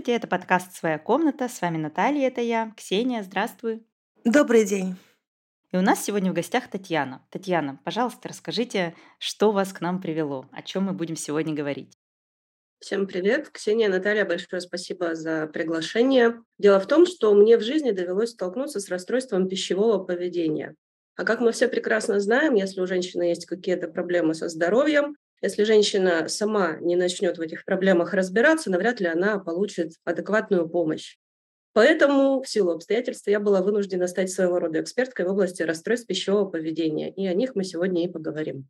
Здравствуйте, это подкаст «Своя комната». С вами Наталья, это я. Ксения, здравствуй. Добрый день. И у нас сегодня в гостях Татьяна. Татьяна, пожалуйста, расскажите, что вас к нам привело, о чем мы будем сегодня говорить. Всем привет. Ксения, Наталья, большое спасибо за приглашение. Дело в том, что мне в жизни довелось столкнуться с расстройством пищевого поведения. А как мы все прекрасно знаем, если у женщины есть какие-то проблемы со здоровьем, если женщина сама не начнет в этих проблемах разбираться, навряд ли она получит адекватную помощь. Поэтому в силу обстоятельств я была вынуждена стать своего рода эксперткой в области расстройств пищевого поведения, и о них мы сегодня и поговорим.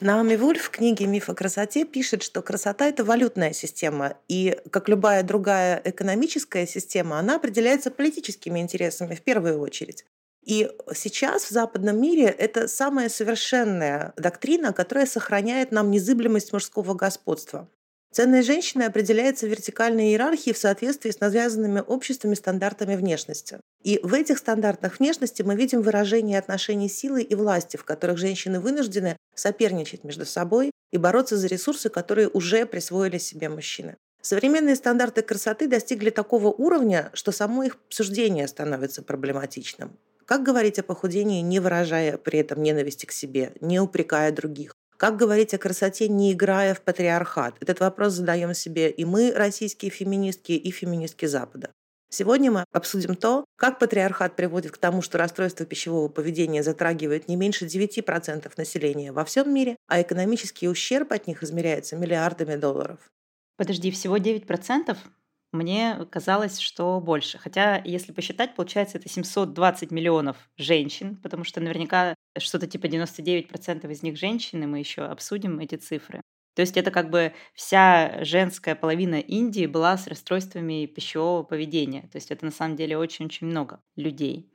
Наоми Вульф в книге «Миф о красоте» пишет, что красота – это валютная система, и, как любая другая экономическая система, она определяется политическими интересами в первую очередь. И сейчас в западном мире это самая совершенная доктрина, которая сохраняет нам незыблемость мужского господства. Ценность женщины определяется вертикальной иерархии в соответствии с навязанными обществами стандартами внешности. И в этих стандартах внешности мы видим выражение отношений силы и власти, в которых женщины вынуждены соперничать между собой и бороться за ресурсы, которые уже присвоили себе мужчины. Современные стандарты красоты достигли такого уровня, что само их обсуждение становится проблематичным. Как говорить о похудении, не выражая при этом ненависти к себе, не упрекая других? Как говорить о красоте, не играя в патриархат? Этот вопрос задаем себе и мы, российские феминистки, и феминистки Запада. Сегодня мы обсудим то, как патриархат приводит к тому, что расстройство пищевого поведения затрагивает не меньше 9% населения во всем мире, а экономический ущерб от них измеряется миллиардами долларов. Подожди, всего 9%? Мне казалось, что больше. Хотя, если посчитать, получается, это 720 миллионов женщин, потому что наверняка что-то типа 99% из них женщины, мы еще обсудим эти цифры. То есть это как бы вся женская половина Индии была с расстройствами пищевого поведения. То есть это на самом деле очень-очень много людей.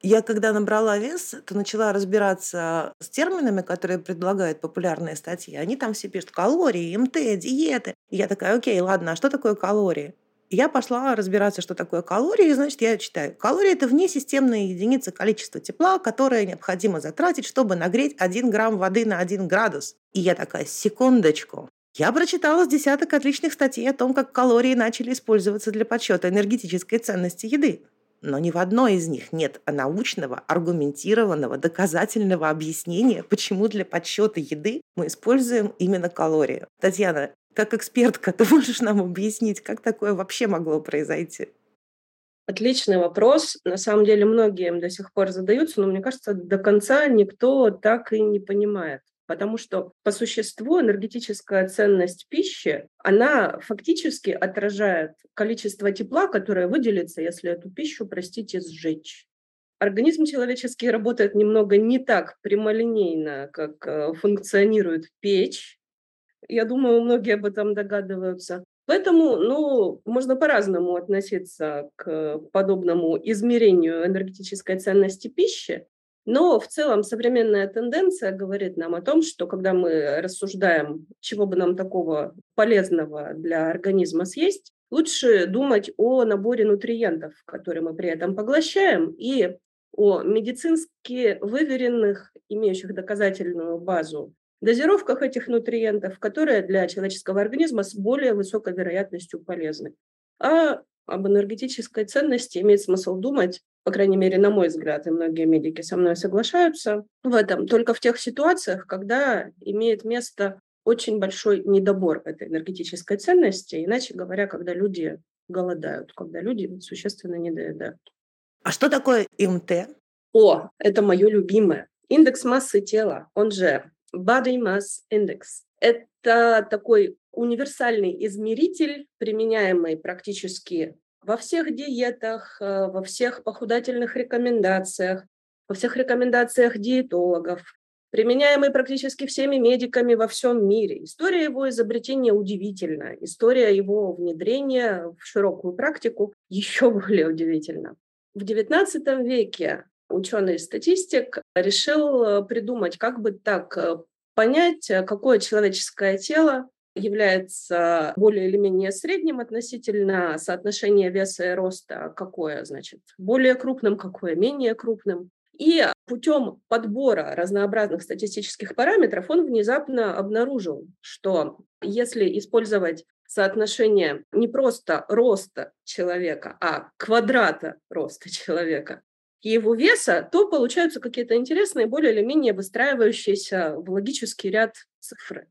Я когда набрала вес, то начала разбираться с терминами, которые предлагают популярные статьи. Они там все пишут калории, МТ, диеты. И я такая, окей, ладно, а что такое калории? Я пошла разбираться, что такое калории. Значит, я читаю. Калории – это внесистемная единица количества тепла, которое необходимо затратить, чтобы нагреть 1 грамм воды на 1 градус. И я такая, секундочку. Я прочитала с десяток отличных статей о том, как калории начали использоваться для подсчета энергетической ценности еды. Но ни в одной из них нет научного, аргументированного, доказательного объяснения, почему для подсчета еды мы используем именно калории. Татьяна, как экспертка, ты можешь нам объяснить, как такое вообще могло произойти? Отличный вопрос. На самом деле многие им до сих пор задаются, но мне кажется, до конца никто так и не понимает. Потому что по существу энергетическая ценность пищи, она фактически отражает количество тепла, которое выделится, если эту пищу, простите, сжечь. Организм человеческий работает немного не так прямолинейно, как э, функционирует печь, я думаю, многие об этом догадываются. Поэтому, ну, можно по-разному относиться к подобному измерению энергетической ценности пищи, но в целом современная тенденция говорит нам о том, что когда мы рассуждаем, чего бы нам такого полезного для организма съесть, лучше думать о наборе нутриентов, которые мы при этом поглощаем, и о медицински выверенных, имеющих доказательную базу дозировках этих нутриентов, которые для человеческого организма с более высокой вероятностью полезны. А об энергетической ценности имеет смысл думать, по крайней мере, на мой взгляд, и многие медики со мной соглашаются в этом, только в тех ситуациях, когда имеет место очень большой недобор этой энергетической ценности, иначе говоря, когда люди голодают, когда люди существенно недоедают. А что такое ИМТ? О, это мое любимое. Индекс массы тела, он же Body Mass Index. Это такой универсальный измеритель, применяемый практически во всех диетах, э, во всех похудательных рекомендациях, во всех рекомендациях диетологов, применяемый практически всеми медиками во всем мире. История его изобретения удивительна. История его внедрения в широкую практику еще более удивительна. В XIX веке ученый-статистик решил э, придумать, как бы так э, понять, э, какое человеческое тело является более или менее средним относительно соотношения веса и роста, какое, значит, более крупным, какое менее крупным. И путем подбора разнообразных статистических параметров он внезапно обнаружил, что если использовать соотношение не просто роста человека, а квадрата роста человека его веса, то получаются какие-то интересные, более или менее выстраивающиеся в логический ряд цифры.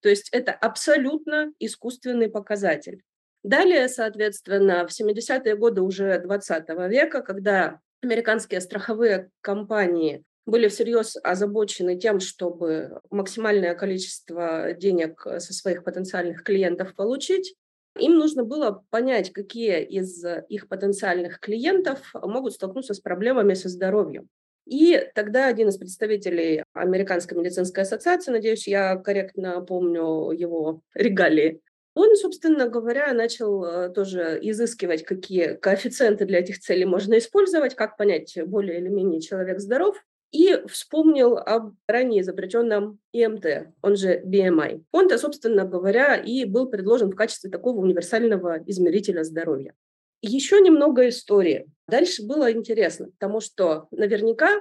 То есть это абсолютно искусственный показатель. Далее, соответственно, в 70-е годы уже 20 века, когда американские страховые компании были всерьез озабочены тем, чтобы максимальное количество денег со своих потенциальных клиентов получить, им нужно было понять, какие из их потенциальных клиентов могут столкнуться с проблемами со здоровьем. И тогда один из представителей Американской медицинской ассоциации, надеюсь, я корректно помню его регалии, он, собственно говоря, начал э, тоже изыскивать, какие коэффициенты для этих целей можно использовать, как понять, более или менее человек здоров, и вспомнил об ранее изобретенном ИМТ, он же BMI. Он-то, собственно говоря, и был предложен в качестве такого универсального измерителя здоровья. Еще немного истории. Дальше было интересно, потому что наверняка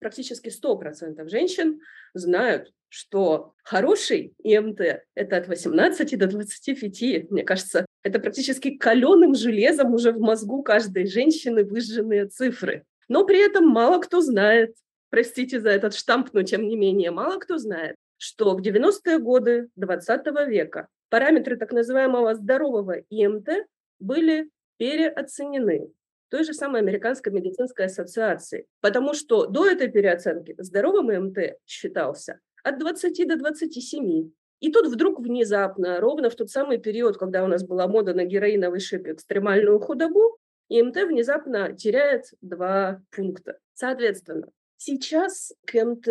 практически 100% женщин знают, что хороший ИМТ – это от 18 до 25. Мне кажется, это практически каленым железом уже в мозгу каждой женщины выжженные цифры. Но при этом мало кто знает, простите за этот штамп, но тем не менее, мало кто знает, что в 90-е годы 20 века параметры так называемого здорового ИМТ были переоценены той же самой Американской медицинской ассоциации, потому что до этой переоценки здоровым ИМТ считался от 20 до 27. И тут вдруг внезапно, ровно в тот самый период, когда у нас была мода на героиновый шип и экстремальную худобу, ИМТ внезапно теряет два пункта. Соответственно, Сейчас к МТ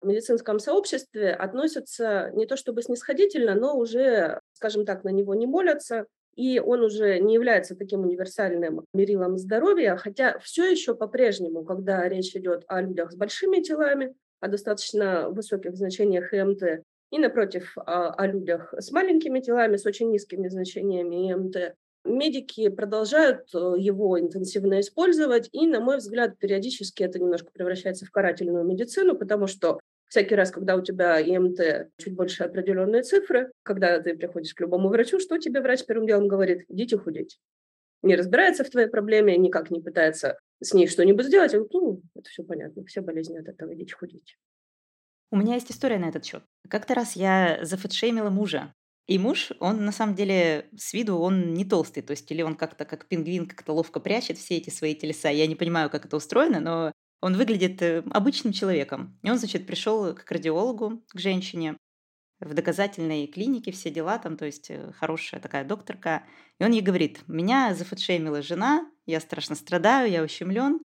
в медицинском сообществе относятся не то чтобы снисходительно, но уже, скажем так, на него не молятся, и он уже не является таким универсальным мерилом здоровья, хотя все еще по-прежнему, когда речь идет о людях с большими телами, о достаточно высоких значениях МТ, и, напротив, о, о людях с маленькими телами, с очень низкими значениями МТ, Медики продолжают э, его интенсивно использовать, и, на мой взгляд, периодически это немножко превращается в карательную медицину, потому что всякий раз, когда у тебя ИМТ чуть больше определенные цифры, когда ты приходишь к любому врачу, что тебе врач первым делом говорит? Идите худеть. Не разбирается в твоей проблеме, никак не пытается с ней что-нибудь сделать. Ну, это все понятно, все болезни от этого, идите худеть. У меня есть история на этот счет. Как-то раз я зафэтшеймила мужа. И муж, он на самом деле с виду он не толстый, то есть или он как-то как пингвин как-то ловко прячет все эти свои телеса. Я не понимаю, как это устроено, но он выглядит э, обычным человеком. И он, значит, пришел к кардиологу, к женщине, в доказательной клинике, все дела там, то есть э, хорошая такая докторка. И он ей говорит, меня зафотшеймила жена, я страшно страдаю, я ущемлен,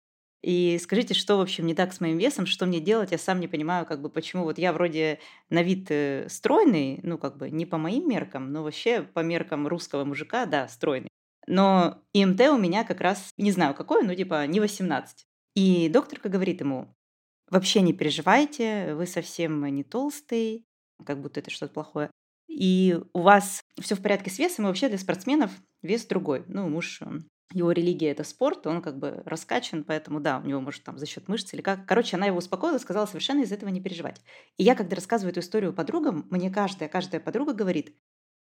и скажите, что, в общем, не так с моим весом, что мне делать, я сам не понимаю, как бы, почему вот я вроде на вид э, стройный, ну, как бы, не по моим меркам, но вообще по меркам русского мужика, да, стройный. Но ИМТ у меня как раз, не знаю какой, ну, типа, не 18. И докторка говорит ему, вообще не переживайте, вы совсем не толстый, как будто это что-то плохое. И у вас все в порядке с весом, и вообще для спортсменов вес другой. Ну, муж его религия это спорт, он как бы раскачан, поэтому да, у него может там за счет мышц или как. Короче, она его успокоила сказала совершенно из этого не переживать. И я, когда рассказываю эту историю подругам, мне каждая, каждая подруга говорит,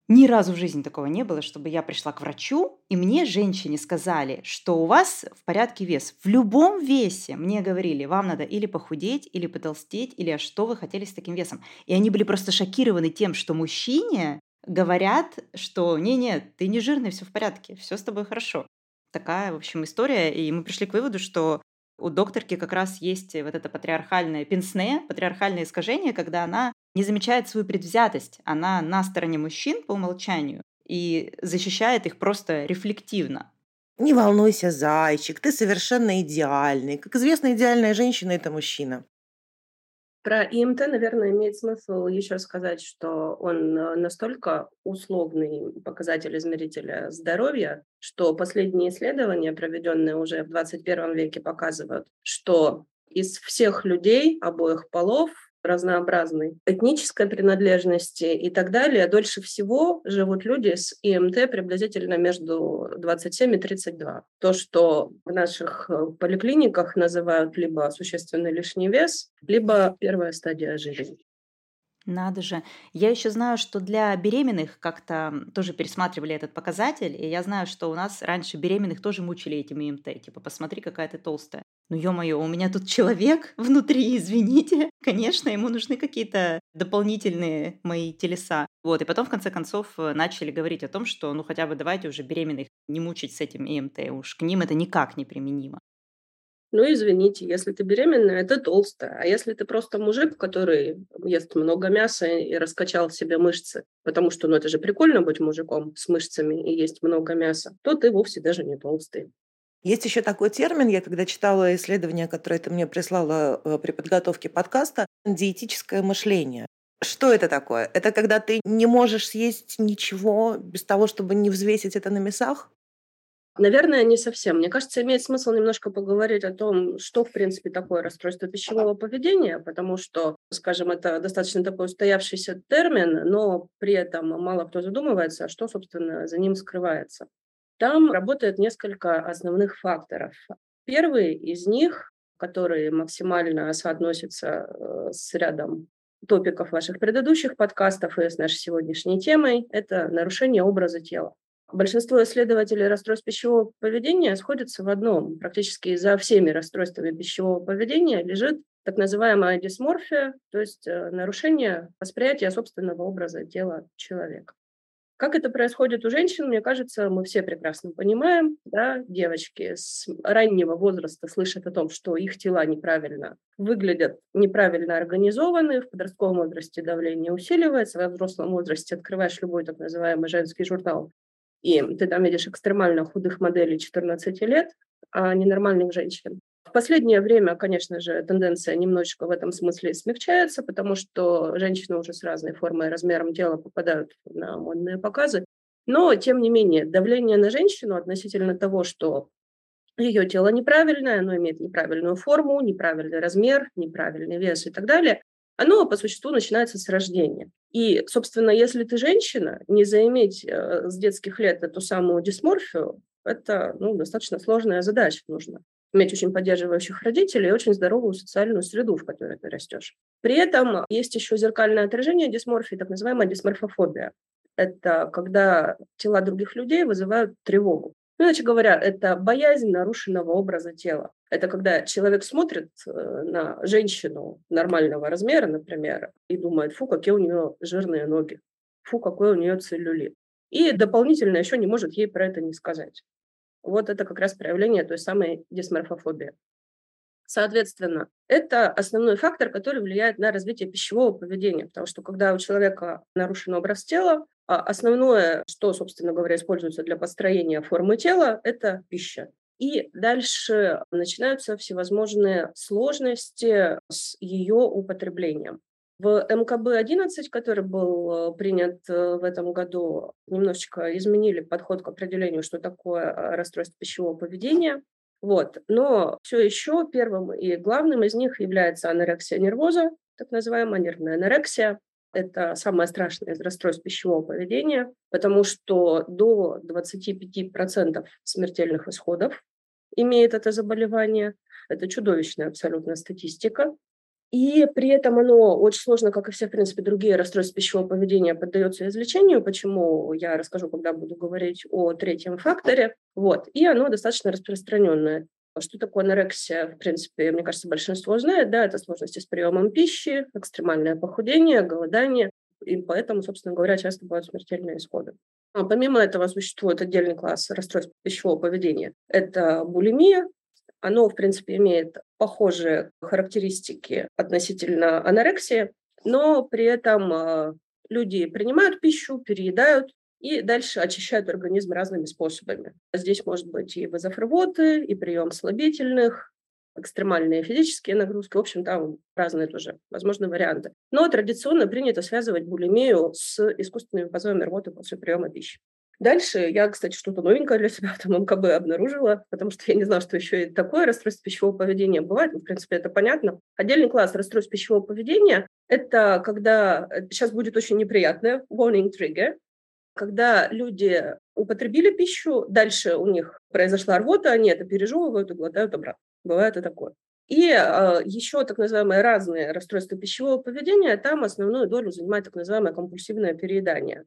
ни разу в жизни такого не было, чтобы я пришла к врачу, и мне женщине сказали, что у вас в порядке вес. В любом весе мне говорили, вам надо или похудеть, или потолстеть, или а что вы хотели с таким весом. И они были просто шокированы тем, что мужчине говорят, что не-не, ты не жирный, все в порядке, все с тобой хорошо такая, в общем, история. И мы пришли к выводу, что у докторки как раз есть вот это патриархальное пенсне, патриархальное искажение, когда она не замечает свою предвзятость. Она на стороне мужчин по умолчанию и защищает их просто рефлективно. Не волнуйся, зайчик, ты совершенно идеальный. Как известно, идеальная женщина – это мужчина. Про ИМТ, наверное, имеет смысл еще сказать, что он э, настолько условный показатель измерителя здоровья, что последние исследования, проведенные уже в 21 веке, показывают, что из всех людей обоих полов разнообразной этнической принадлежности и так далее, дольше всего живут люди с ИМТ приблизительно между 27 и 32. То, что в наших э, поликлиниках называют либо существенный лишний вес, либо первая стадия ожирения. Надо же. Я еще знаю, что для беременных как-то тоже пересматривали этот показатель, и я знаю, что у нас раньше беременных тоже мучили этим ИМТ, типа, посмотри, какая ты толстая. Ну, ё-моё, у меня тут человек внутри, извините. Конечно, ему нужны какие-то дополнительные мои телеса. Вот, и потом, в конце концов, начали говорить о том, что, ну, хотя бы давайте уже беременных не мучить с этим ИМТ, уж к ним это никак не применимо. Ну, извините, если ты беременная, это толстая. А если ты просто мужик, который ест много мяса и раскачал себе мышцы, потому что, ну, это же прикольно быть мужиком с мышцами и есть много мяса, то ты вовсе даже не толстый. Есть еще такой термин, я когда читала исследование, которое ты мне прислала э, при подготовке подкаста, диетическое мышление. Что это такое? Это когда ты не можешь съесть ничего без того, чтобы не взвесить это на мясах? Наверное, не совсем. Мне кажется, имеет смысл немножко поговорить о том, что, в принципе, такое расстройство пищевого поведения, потому что, скажем, это достаточно такой устоявшийся термин, но при этом мало кто задумывается, что, собственно, за ним скрывается. Там работает несколько основных факторов. Первый из них, который максимально соотносится э, с рядом топиков ваших предыдущих подкастов и с нашей сегодняшней темой, это нарушение образа тела. Большинство исследователей расстройств пищевого поведения сходятся в одном. Практически за всеми расстройствами пищевого поведения лежит так называемая дисморфия, то есть э, нарушение восприятия собственного образа тела человека. Как это происходит у женщин, мне кажется, мы все прекрасно понимаем. Да? Девочки с раннего возраста слышат о том, что их тела неправильно выглядят, неправильно организованы. В подростковом возрасте давление усиливается, во взрослом возрасте открываешь любой так называемый женский журнал, и ты там видишь экстремально худых моделей 14 лет, а ненормальных женщин. Последнее время, конечно же, тенденция немножечко в этом смысле смягчается, потому что женщины уже с разной формой и размером тела попадают на модные показы. Но, тем не менее, давление на женщину относительно того, что ее тело неправильное, оно имеет неправильную форму, неправильный размер, неправильный вес и так далее, оно по существу начинается с рождения. И, собственно, если ты женщина, не заиметь э, с детских лет эту самую дисморфию, это ну, достаточно сложная задача. Нужно иметь очень поддерживающих родителей и очень здоровую социальную среду, в которой ты растешь. При этом есть еще зеркальное отражение дисморфии, так называемая дисморфофобия. Это когда тела других людей вызывают тревогу. Ну, иначе говоря, это боязнь нарушенного образа тела. Это когда человек смотрит э, на женщину нормального размера, например, и думает, фу, какие у нее жирные ноги, фу, какой у нее целлюлит. И дополнительно еще не может ей про это не сказать. Вот это как раз проявление той самой дисморфофобии. Соответственно, это основной фактор, который влияет на развитие пищевого поведения, потому что когда у человека нарушен образ тела, а основное, что, собственно говоря, используется для построения формы тела, это пища. И дальше начинаются всевозможные сложности с ее употреблением. В МКБ-11, который был э, принят э, в этом году, немножечко изменили подход к определению, что такое э, расстройство пищевого поведения. Вот. Но все еще первым и главным из них является анорексия нервоза, так называемая нервная анорексия. Это самое страшное из расстройств пищевого поведения, потому что до 25% смертельных исходов имеет это заболевание. Это чудовищная абсолютно статистика. И при этом оно очень сложно, как и все, в принципе, другие расстройства пищевого поведения, поддается излечению, почему я расскажу, когда буду говорить о третьем факторе. Вот. И оно достаточно распространенное. Что такое анорексия, в принципе, мне кажется, большинство знает, да, это сложности с приемом пищи, экстремальное похудение, голодание, и поэтому, собственно говоря, часто бывают смертельные исходы. А помимо этого существует отдельный класс расстройств пищевого поведения. Это булимия, оно, в принципе, имеет похожие характеристики относительно анорексии, но при этом а, люди принимают пищу, переедают, и дальше очищают организм разными способами. Здесь может быть и вызов рвоты, и прием слабительных, экстремальные физические нагрузки. В общем, там разные тоже возможны варианты. Но традиционно принято связывать булимию с искусственными позывами рвоты после приема пищи. Дальше я, кстати, что-то новенькое для себя там МКБ обнаружила, потому что я не знала, что еще и такое расстройство пищевого поведения бывает. Ну, в принципе, это понятно. Отдельный класс расстройств пищевого поведения – это когда, сейчас э, будет очень неприятное, warning trigger, когда люди употребили пищу, дальше у них произошла рвота, они это пережевывают и глотают обратно. Бывает и такое. И э, еще так называемые разные расстройства пищевого поведения, там основную долю занимает так называемое компульсивное переедание.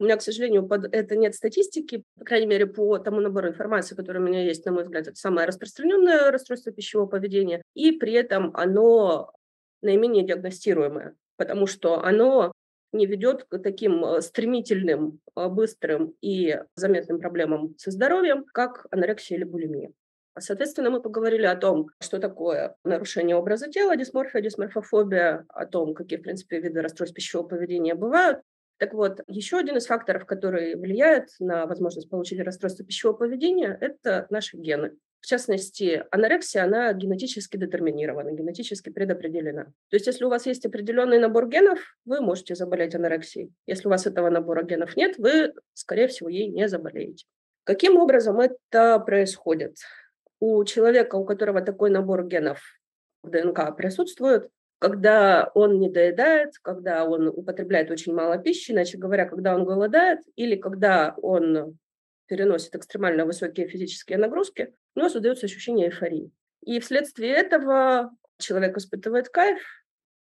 У меня, к сожалению, под это нет статистики, по крайней мере, по тому набору информации, который у меня есть, на мой взгляд, это самое распространенное расстройство пищевого поведения, и при этом оно наименее диагностируемое, потому что оно не ведет к таким э, стремительным, э, быстрым и заметным проблемам со здоровьем, как анорексия или булимия. Соответственно, мы поговорили о том, что такое нарушение образа тела, дисморфия, дисморфофобия, о том, какие, в принципе, виды расстройств пищевого поведения бывают. Так вот, еще один из факторов, который влияет на возможность получить расстройство пищевого поведения, это наши гены. В частности, анорексия, она генетически детерминирована, генетически предопределена. То есть, если у вас есть определенный набор генов, вы можете заболеть анорексией. Если у вас этого набора генов нет, вы, скорее всего, ей не заболеете. Каким образом это происходит? У человека, у которого такой набор генов в ДНК присутствует, когда он не доедает, когда он употребляет очень мало пищи, иначе говоря, когда он голодает или когда он переносит экстремально высокие физические нагрузки, у него создается ощущение эйфории. И вследствие этого человек испытывает кайф,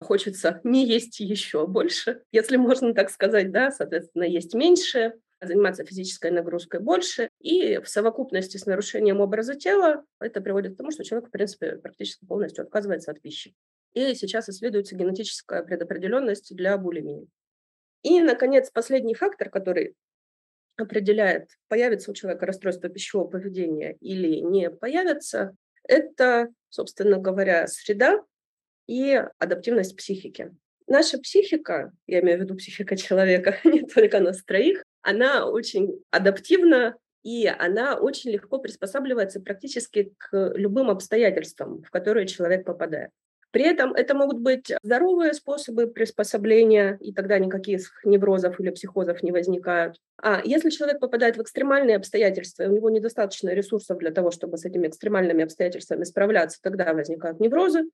хочется не есть еще больше, если можно так сказать, да, соответственно, есть меньше, заниматься физической нагрузкой больше. И в совокупности с нарушением образа тела это приводит к тому, что человек, в принципе, практически полностью отказывается от пищи. И сейчас исследуется генетическая предопределенность для булимии. И, наконец, последний фактор, который определяет, появится у человека расстройство пищевого поведения или не появится, это, собственно говоря, среда и адаптивность психики. Наша психика, я имею в виду психика человека, не только нас троих, она очень адаптивна и она очень легко приспосабливается практически к любым обстоятельствам, в которые человек попадает. При этом это могут быть здоровые способы приспособления, и тогда никаких неврозов или психозов не возникают. А если человек попадает в экстремальные обстоятельства, и у него недостаточно ресурсов для того, чтобы с этими экстремальными обстоятельствами справляться, тогда возникают неврозы.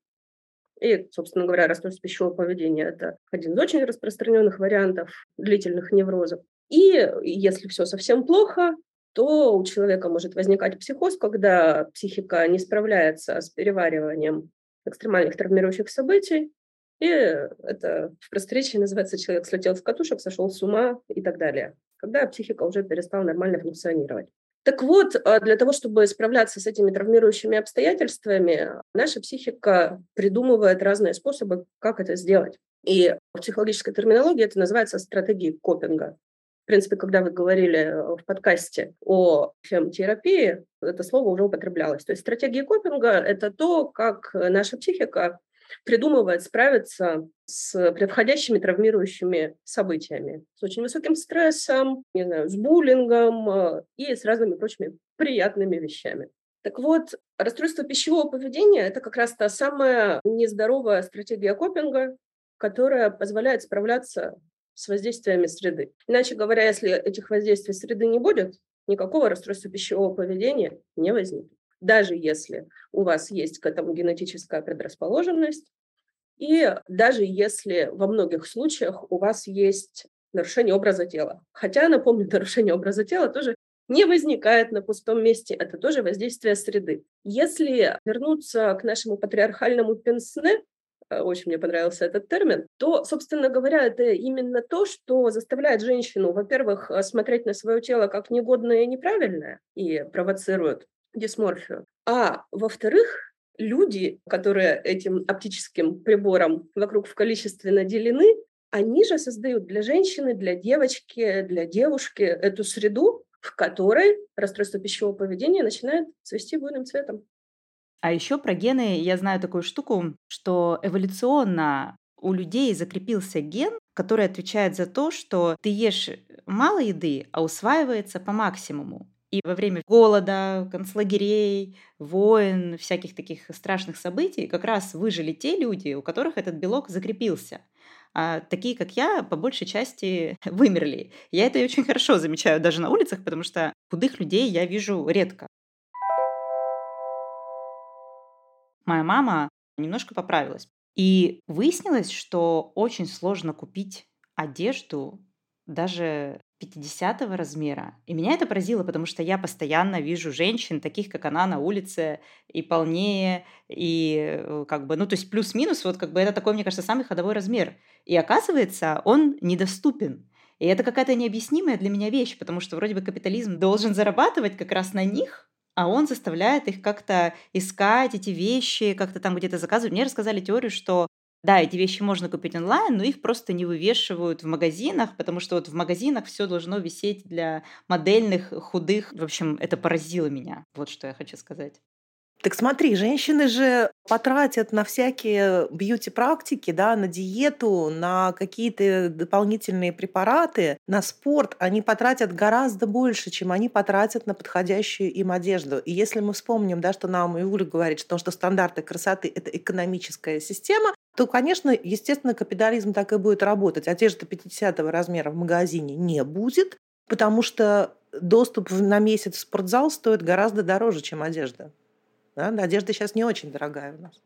И, собственно говоря, расстройство пищевого поведения – это один из очень распространенных вариантов длительных неврозов. И если все совсем плохо, то у человека может возникать психоз, когда психика не справляется с перевариванием экстремальных травмирующих событий. И это в просторечии называется «человек слетел с катушек, сошел с ума» и так далее, когда психика уже перестала нормально функционировать. Так вот, а, для того, чтобы справляться с этими травмирующими обстоятельствами, наша психика придумывает разные способы, как это сделать. И в психологической терминологии это называется стратегией копинга. В принципе, когда вы говорили э, в подкасте о хемотерапии, это слово уже употреблялось. То есть стратегия копинга – это то, как наша психика придумывает справиться с превходящими травмирующими событиями, с очень высоким стрессом, не знаю, с буллингом э, и с разными прочими приятными вещами. Так вот, расстройство пищевого поведения – это как раз та самая нездоровая стратегия копинга, которая позволяет справляться с воздействиями среды. Иначе говоря, если этих воздействий среды не будет, никакого расстройства пищевого поведения не возникнет. Даже если у вас есть к этому генетическая предрасположенность, и даже если во многих случаях у вас есть нарушение образа тела. Хотя, напомню, нарушение образа тела тоже не возникает на пустом месте, это тоже воздействие среды. Если вернуться к нашему патриархальному пенсне, очень мне понравился этот термин, то, собственно говоря, это именно то, что заставляет женщину, во-первых, э, смотреть на свое тело как негодное и неправильное и провоцирует дисморфию, а во-вторых, люди, которые этим оптическим прибором вокруг в количестве наделены, они же создают для женщины, для девочки, для девушки эту среду, в которой расстройство пищевого поведения начинает цвести буйным цветом. А еще про гены я знаю такую штуку, что эволюционно у людей закрепился ген, который отвечает за то, что ты ешь мало еды, а усваивается по максимуму. И во время голода, концлагерей, войн, всяких таких страшных событий как раз выжили те люди, у которых этот белок закрепился. А такие, как я, по большей части вымерли. Я это очень хорошо замечаю даже на улицах, потому что худых людей я вижу редко. Моя мама немножко поправилась. И выяснилось, что очень сложно купить одежду даже 50 размера. И меня это поразило, потому что я постоянно вижу женщин, таких как она на улице, и полнее, и э, как бы, ну, то есть плюс-минус, вот как бы это такой, мне кажется, самый ходовой размер. И оказывается, он недоступен. И это какая-то необъяснимая для меня вещь, потому что вроде бы капитализм должен зарабатывать как раз на них, а он заставляет их как-то искать эти вещи, как-то там где-то заказывать. Мне рассказали теорию, что да, эти вещи можно купить онлайн, но их просто не вывешивают в магазинах, потому что вот в магазинах все должно висеть для модельных, худых. В общем, это поразило меня. Вот что я хочу сказать. Так смотри, женщины же потратят на всякие бьюти-практики, да, на диету, на какие-то дополнительные препараты, на спорт. Они потратят гораздо больше, чем они потратят на подходящую им одежду. И если мы вспомним, да, что нам Иуля говорит, что, что стандарты красоты – это экономическая система, то, конечно, естественно, капитализм так и будет работать. Одежды 50 размера в магазине не будет, потому что доступ на месяц в спортзал стоит гораздо дороже, чем одежда. Да? Одежда сейчас не очень дорогая у нас.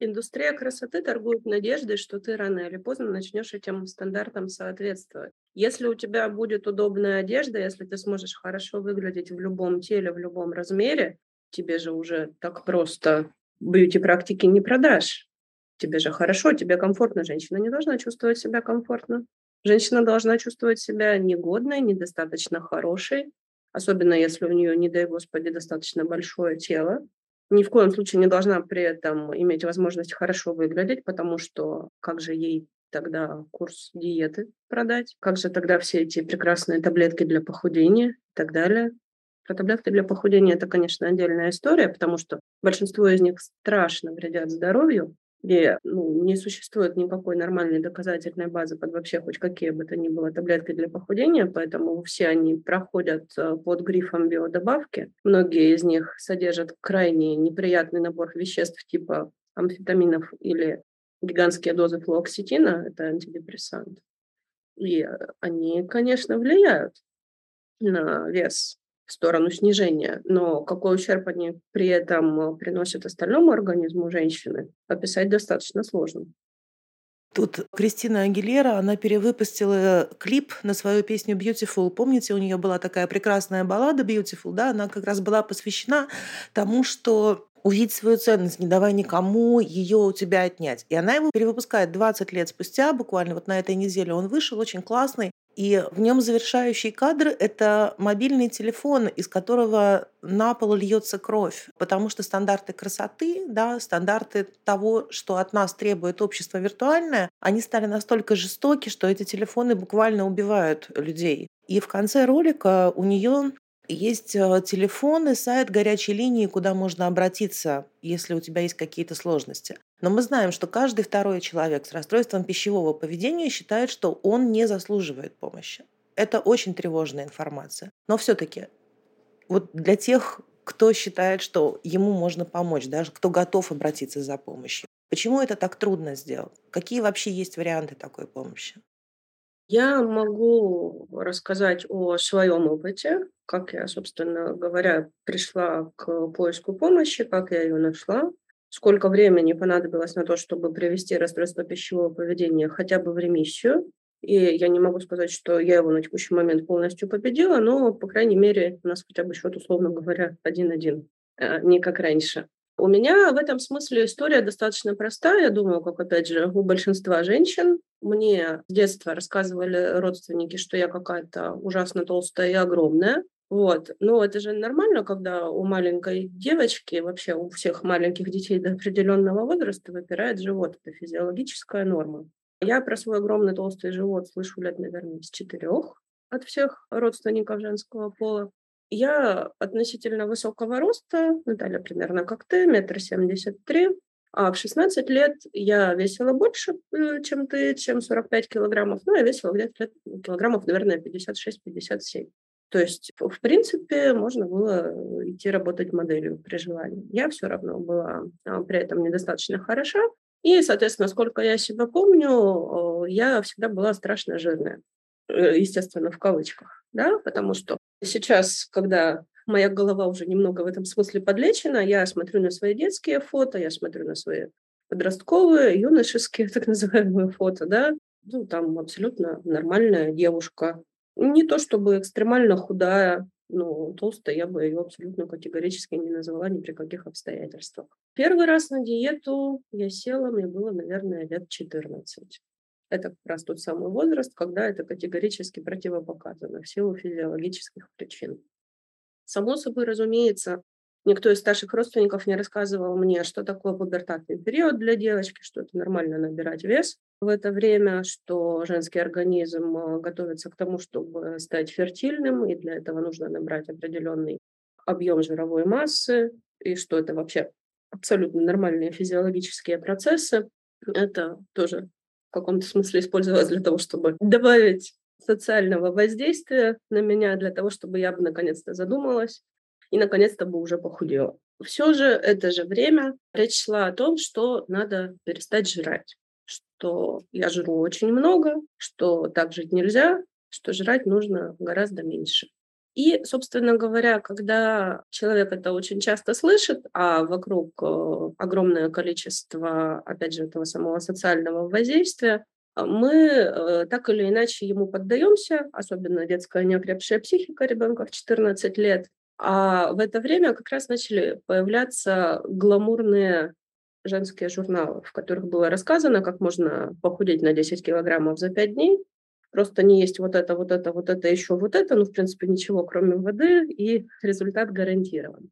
Индустрия красоты торгует надеждой, что ты рано или поздно начнешь этим стандартам соответствовать. Если у тебя будет удобная одежда, если ты сможешь хорошо выглядеть в любом теле, в любом размере, тебе же уже так просто бьюти-практики не продашь. Тебе же хорошо, тебе комфортно. Женщина не должна чувствовать себя комфортно. Женщина должна чувствовать себя негодной, недостаточно хорошей, особенно если у нее, не дай господи, достаточно большое тело. Ни в коем случае не должна при этом иметь возможность хорошо выглядеть, потому что как же ей тогда курс диеты продать? Как же тогда все эти прекрасные таблетки для похудения и так далее? Про таблетки для похудения это, конечно, отдельная история, потому что большинство из них страшно вредят здоровью, где ну, не существует никакой нормальной доказательной базы под вообще хоть какие бы то ни было таблетки для похудения, поэтому все они проходят э, под грифом биодобавки. Многие из них содержат крайне неприятный набор веществ типа амфетаминов или гигантские дозы флуоксетина, это антидепрессант. И э, они, конечно, влияют на вес в сторону снижения, но какой ущерб они при этом э, приносят остальному организму женщины, описать достаточно сложно. Тут Кристина Агилера, она перевыпустила клип на свою песню Beautiful. Помните, у нее была такая прекрасная баллада Beautiful, да, она как раз была посвящена тому, что увидеть свою ценность, не давай никому ее у тебя отнять. И она его перевыпускает 20 лет спустя, буквально вот на этой неделе он вышел, очень классный. И в нем завершающий кадр – это мобильный телефон, из которого на пол льется кровь. Потому что стандарты красоты, да, стандарты того, что от нас требует общество виртуальное, они стали настолько жестоки, что эти телефоны буквально убивают людей. И в конце ролика у нее есть э, телефон и сайт горячей линии, куда можно обратиться, если у тебя есть какие-то сложности. Но мы знаем, что каждый второй человек с расстройством пищевого поведения считает, что он не заслуживает помощи. Это очень тревожная информация. Но все-таки вот для тех, кто считает, что ему можно помочь, даже кто готов обратиться за помощью, почему это так трудно сделать? Какие вообще есть варианты такой помощи? Я могу рассказать о своем опыте, как я, собственно говоря, пришла к поиску помощи, как я ее нашла, сколько времени понадобилось на то, чтобы привести расстройство пищевого поведения хотя бы в ремиссию. И я не могу сказать, что я его на текущий момент полностью победила, но, по крайней мере, у нас хотя бы счет, условно говоря, один-один, а не как раньше. У меня в этом смысле история достаточно простая, я думаю, как, опять же, у большинства женщин. Мне с детства рассказывали родственники, что я какая-то ужасно толстая и огромная. Вот. Но это же нормально, когда у маленькой девочки, вообще у всех маленьких детей до определенного возраста выпирает живот. Это физиологическая норма. Я про свой огромный толстый живот слышу лет, наверное, с четырех от всех родственников женского пола. Я относительно высокого роста, Наталья примерно как ты, метр семьдесят три. А в 16 лет я весила больше, э, чем ты, чем 45 килограммов. Ну, я весила где-то килограммов, наверное, 56-57. То есть, в принципе, можно было идти работать моделью при желании. Я все равно была а, при этом недостаточно хороша. И, соответственно, сколько я себя помню, я всегда была страшно жирная. Э, естественно, в кавычках. Да? Потому что Сейчас, когда моя голова уже немного в этом смысле подлечена, я смотрю на свои детские фото, я смотрю на свои подростковые, юношеские, так называемые фото, да, ну, там абсолютно нормальная девушка, Не то чтобы экстремально худая, но толстая я бы ее абсолютно категорически не назвала ни при каких обстоятельствах. Первый раз на диету я села, мне было, наверное, лет 14. Это как раз тот самый возраст, когда это категорически противопоказано в силу физиологических причин. Само собой, разумеется, никто из старших родственников не рассказывал мне, что такое пубертатный период для девочки, что это нормально набирать вес в это время, что женский организм э, готовится к тому, чтобы стать фертильным, и для этого нужно набрать определенный объем жировой массы, и что это вообще абсолютно нормальные физиологические процессы. Это тоже в каком-то смысле использовалось для того, чтобы добавить социального воздействия на меня, для того, чтобы я бы наконец-то задумалась и наконец-то бы уже похудела. Все же это же время речь шла о том, что надо перестать жрать, что я жру очень много, что так жить нельзя, что жрать нужно гораздо меньше. И, собственно говоря, когда человек это очень часто слышит, а вокруг э, огромное количество, опять же, этого самого социального воздействия, мы э, так или иначе ему поддаемся, особенно детская неокрепшая психика ребенка в 14 лет. А в это время как раз начали появляться гламурные женские журналы, в которых было рассказано, как можно похудеть на 10 килограммов за 5 дней, просто не есть вот это, вот это, вот это, еще вот это, ну, в принципе, ничего, кроме воды, и результат гарантирован.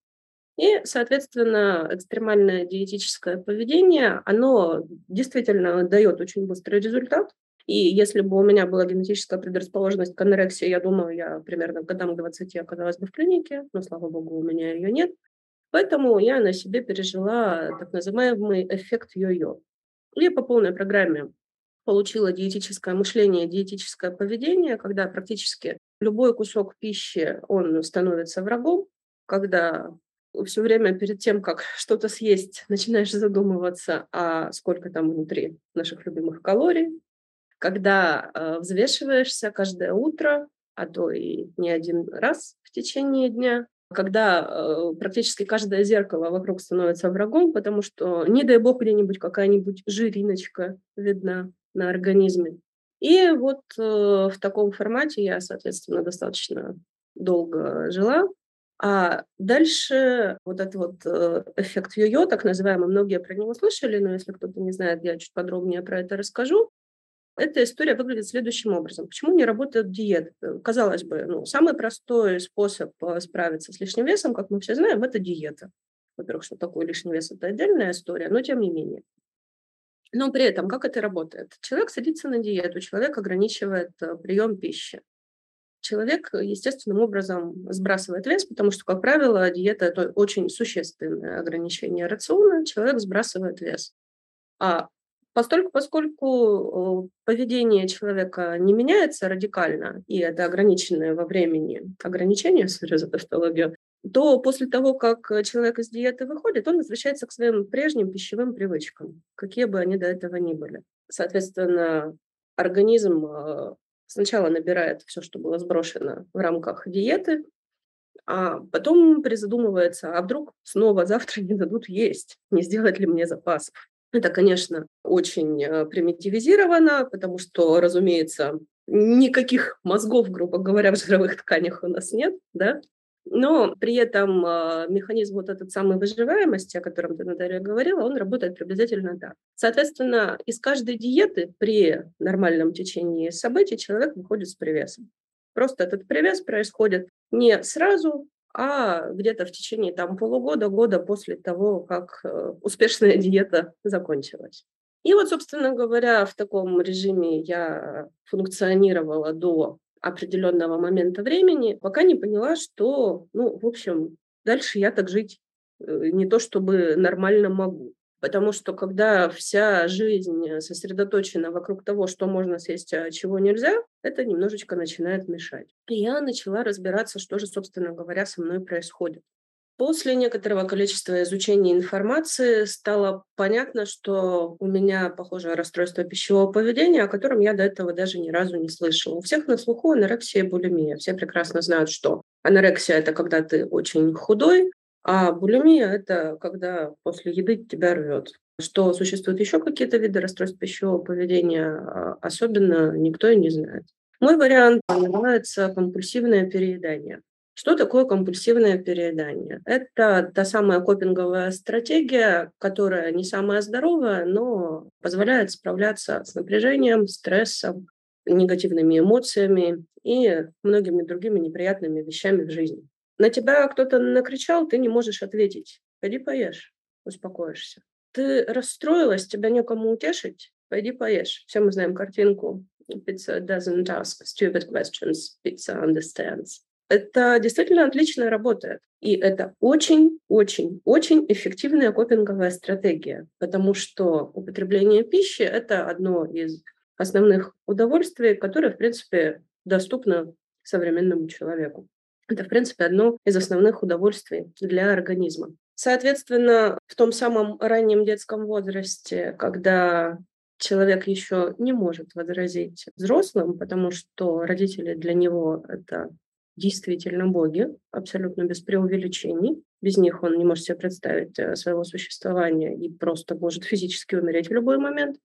И, соответственно, экстремальное диетическое поведение, оно действительно дает очень быстрый результат. И если бы у меня была генетическая предрасположенность к анорексии, я думаю, я примерно к годам 20 оказалась бы в клинике, но, слава богу, у меня ее нет. Поэтому я на себе пережила так называемый эффект йо-йо. И по полной программе получила диетическое мышление, диетическое поведение, когда практически любой кусок пищи, он становится врагом, когда все время перед тем, как что-то съесть, начинаешь задумываться, а сколько там внутри наших любимых калорий, когда э, взвешиваешься каждое утро, а то и не один раз в течение дня, когда э, практически каждое зеркало вокруг становится врагом, потому что, не дай бог, где-нибудь какая-нибудь жириночка видна на организме. И вот э, в таком формате я, соответственно, достаточно долго жила. А дальше вот этот вот э, эффект йо-йо, так называемый, многие про него слышали, но если кто-то не знает, я чуть подробнее про это расскажу. Эта история выглядит следующим образом. Почему не работает диета? Казалось бы, ну, самый простой способ э, справиться с лишним весом, как мы все знаем, это диета. Во-первых, что такое лишний вес – это отдельная история, но тем не менее. Но при этом как это работает? Человек садится на диету, человек ограничивает э, прием пищи. Человек естественным образом сбрасывает вес, потому что, как правило, диета – это очень существенное ограничение рациона, человек сбрасывает вес. А Постольку, поскольку поведение человека не меняется радикально, и это ограниченное во времени ограничение, сори за тавтологию, то после того, как человек из диеты выходит, он возвращается к своим прежним пищевым привычкам, какие бы они до этого ни были. Соответственно, организм э, сначала набирает все, что было сброшено в рамках диеты, а потом призадумывается, а вдруг снова завтра не дадут есть, не сделать ли мне запасов. Это, конечно, очень э, примитивизировано, потому что, разумеется, никаких мозгов, грубо говоря, в жировых тканях у нас нет, да, но при этом э, механизм вот этот самой выживаемости, о котором ты, Наталья, говорила, он работает приблизительно так. Соответственно, из каждой диеты при нормальном течении событий человек выходит с привесом. Просто этот привес происходит не сразу, а где-то в течение там, полугода, года после того, как э, успешная диета закончилась. И вот, собственно говоря, в таком режиме я функционировала до определенного момента времени, пока не поняла, что, ну, в общем, дальше я так жить э, не то чтобы нормально могу. Потому что когда вся жизнь сосредоточена вокруг того, что можно съесть, а чего нельзя, это немножечко начинает мешать. И я начала разбираться, что же, собственно говоря, со мной происходит. После некоторого количества изучения информации стало понятно, что у меня, похоже, расстройство пищевого поведения, о котором я до этого даже ни разу не слышала. У всех на слуху анорексия и булимия. Все прекрасно знают, что анорексия – это когда ты очень худой, а булимия – это когда после еды тебя рвет. Что существуют еще какие-то виды расстройств пищевого поведения, а, особенно никто и не знает. Мой вариант называется компульсивное переедание. Что такое компульсивное переедание? Это та самая копинговая стратегия, которая не самая здоровая, но позволяет справляться с напряжением, стрессом, негативными эмоциями и многими другими неприятными вещами в жизни. На тебя кто-то накричал, ты не можешь ответить. Пойди поешь, успокоишься. Ты расстроилась, тебя некому утешить, пойди поешь. Все мы знаем картинку Pizza doesn't ask stupid questions, pizza understands. Это действительно отлично работает. И это очень-очень-очень эффективная копинговая стратегия, потому что употребление пищи – это одно из основных удовольствий, которое, в принципе, доступно современному человеку. Это, в принципе, одно из основных удовольствий для организма. Соответственно, в том самом раннем детском возрасте, когда человек еще не может возразить взрослым, потому что родители для него это действительно боги, абсолютно без преувеличений. Без них он не может себе представить э, своего существования и просто может физически умереть в любой момент.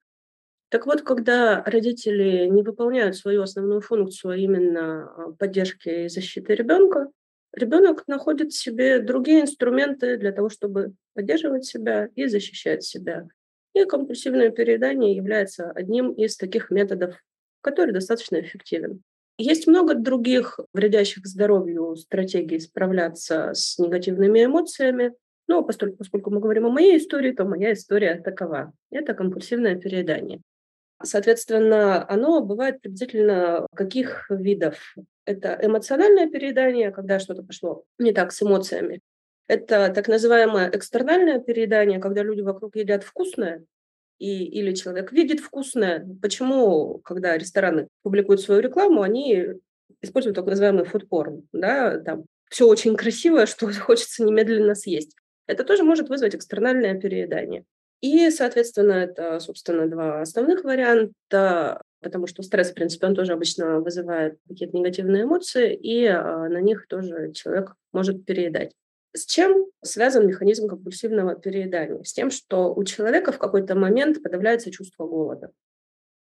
Так вот, когда родители не выполняют свою основную функцию, а именно а, поддержки и защиты ребенка, ребенок находит в себе другие инструменты для того, чтобы поддерживать себя и защищать себя. И компульсивное переедание является одним из таких методов, который достаточно эффективен. Есть много других вредящих здоровью стратегий справляться с негативными эмоциями. Но поскольку, поскольку мы говорим о моей истории, то моя история такова. Это компульсивное переедание. Соответственно, оно бывает приблизительно каких видов? Это эмоциональное переедание, когда что-то пошло не так с эмоциями. Это так называемое экстернальное переедание, когда люди вокруг едят вкусное, и, или человек видит вкусное. Почему, когда рестораны публикуют свою рекламу, они используют так называемый фудпорн, да, там все очень красивое, что хочется немедленно съесть. Это тоже может вызвать экстернальное переедание. И, соответственно, это, собственно, два основных варианта, потому что стресс, в принципе, он тоже обычно вызывает какие-то негативные эмоции, и а, на них тоже человек может переедать. С чем связан механизм компульсивного переедания? С тем, что у человека в какой-то момент подавляется чувство голода.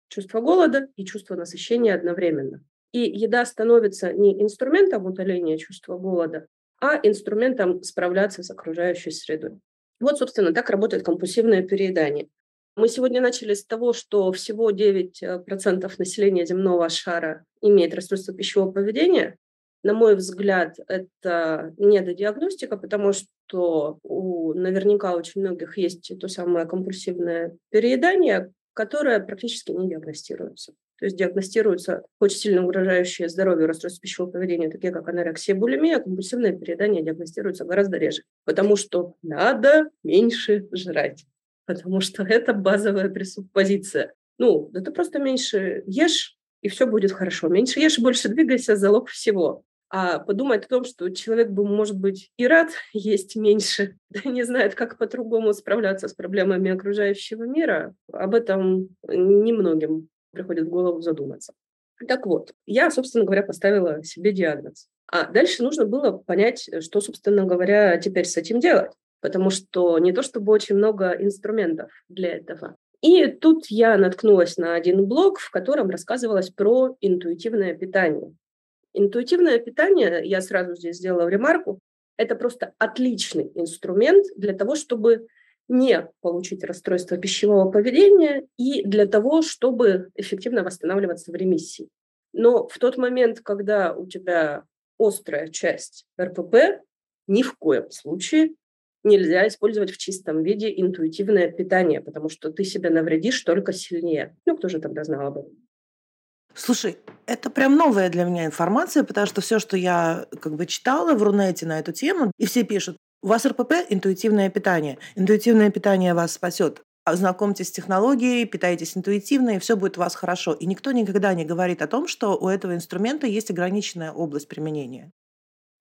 Чувство голода и чувство насыщения одновременно. И еда становится не инструментом утоления чувства голода, а инструментом справляться с окружающей средой. Вот, собственно, так работает компульсивное переедание. Мы сегодня начали с того, что всего 9% э, населения земного шара имеет расстройство пищевого поведения, на мой взгляд, это недодиагностика, потому что у наверняка очень многих есть то самое компульсивное переедание, которое практически не диагностируется. То есть диагностируются очень сильно угрожающие здоровью расстройства пищевого поведения, такие как анорексия, булимия, компульсивное переедание диагностируется гораздо реже, потому что надо меньше жрать, потому что это базовая пресуппозиция. Ну, да ты просто меньше ешь, и все будет хорошо. Меньше ешь, больше двигайся, залог всего а подумать о том, что человек бы, может быть, и рад есть меньше, да не знает, как по-другому справляться с проблемами окружающего мира, об этом немногим приходит в голову задуматься. Так вот, я, собственно говоря, поставила себе диагноз. А дальше нужно было понять, что, собственно говоря, теперь с этим делать. Потому что не то чтобы очень много инструментов для этого. И тут я наткнулась на один блог, в котором рассказывалось про интуитивное питание. Интуитивное питание, я сразу здесь сделала ремарку, это просто отличный инструмент для того, чтобы не получить расстройство пищевого поведения и для того, чтобы эффективно восстанавливаться в ремиссии. Но в тот момент, когда у тебя острая часть РПП, ни в коем случае нельзя использовать в чистом виде интуитивное питание, потому что ты себя навредишь только сильнее. Ну, кто же тогда знал об этом? Слушай, это прям новая для меня информация, потому что все, что я как бы читала в Рунете на эту тему, и все пишут, у вас РПП – интуитивное питание. Интуитивное питание вас спасет. Знакомьтесь с технологией, питайтесь интуитивно, и все будет у вас хорошо. И никто никогда не говорит о том, что у этого инструмента есть ограниченная область применения.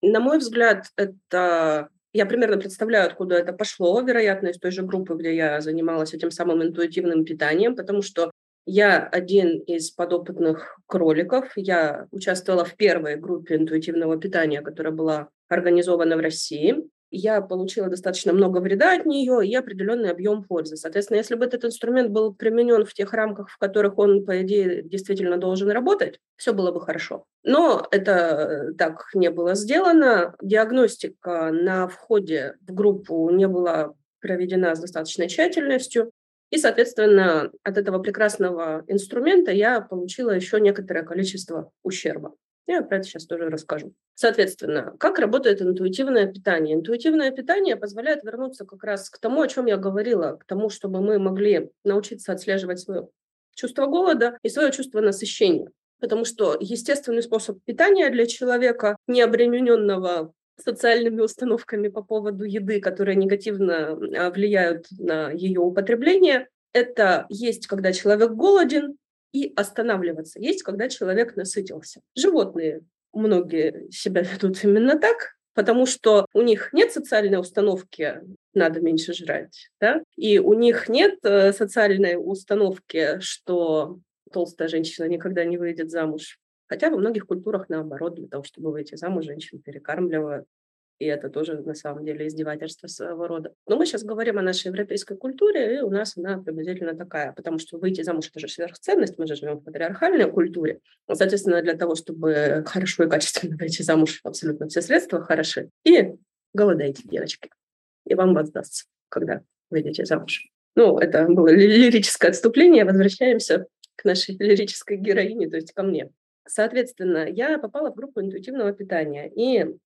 На мой взгляд, это я примерно представляю, откуда это пошло, вероятно, из той же группы, где я занималась этим самым интуитивным питанием, потому что я один из подопытных кроликов. Я участвовала в первой группе интуитивного питания, которая была организована в России. я получила достаточно много вреда от нее и определенный объем пользы. Соответственно, если бы этот инструмент был применен в тех рамках, в которых он, по идее, действительно должен работать, все было бы хорошо. Но это так не было сделано. Диагностика на входе в группу не была проведена с достаточной тщательностью. И, соответственно, от этого прекрасного инструмента я получила еще некоторое количество ущерба. Я про это сейчас тоже расскажу. Соответственно, как работает интуитивное питание? Интуитивное питание позволяет вернуться как раз к тому, о чем я говорила, к тому, чтобы мы могли научиться отслеживать свое чувство голода и свое чувство насыщения. Потому что естественный способ питания для человека, не обремененного социальными установками по поводу еды, которые негативно а, влияют на ее употребление, это есть, когда человек голоден, и останавливаться. Есть, когда человек насытился. Животные многие себя ведут именно так, потому что у них нет социальной установки «надо меньше жрать», да? и у них нет э, социальной установки, что толстая женщина никогда не выйдет замуж. Хотя во многих культурах наоборот, для того, чтобы выйти замуж, женщин перекармливают и это тоже на самом деле издевательство своего рода. Но мы сейчас говорим о нашей европейской культуре, и у нас она приблизительно такая, потому что выйти замуж – это же сверхценность, мы же живем в патриархальной культуре. Соответственно, для того, чтобы хорошо и качественно выйти замуж, абсолютно все средства хороши. И голодаете, девочки, и вам воздастся, когда выйдете замуж. Ну, это было лирическое отступление, возвращаемся к нашей лирической героине, то есть ко мне. Соответственно, я попала в группу интуитивного питания, и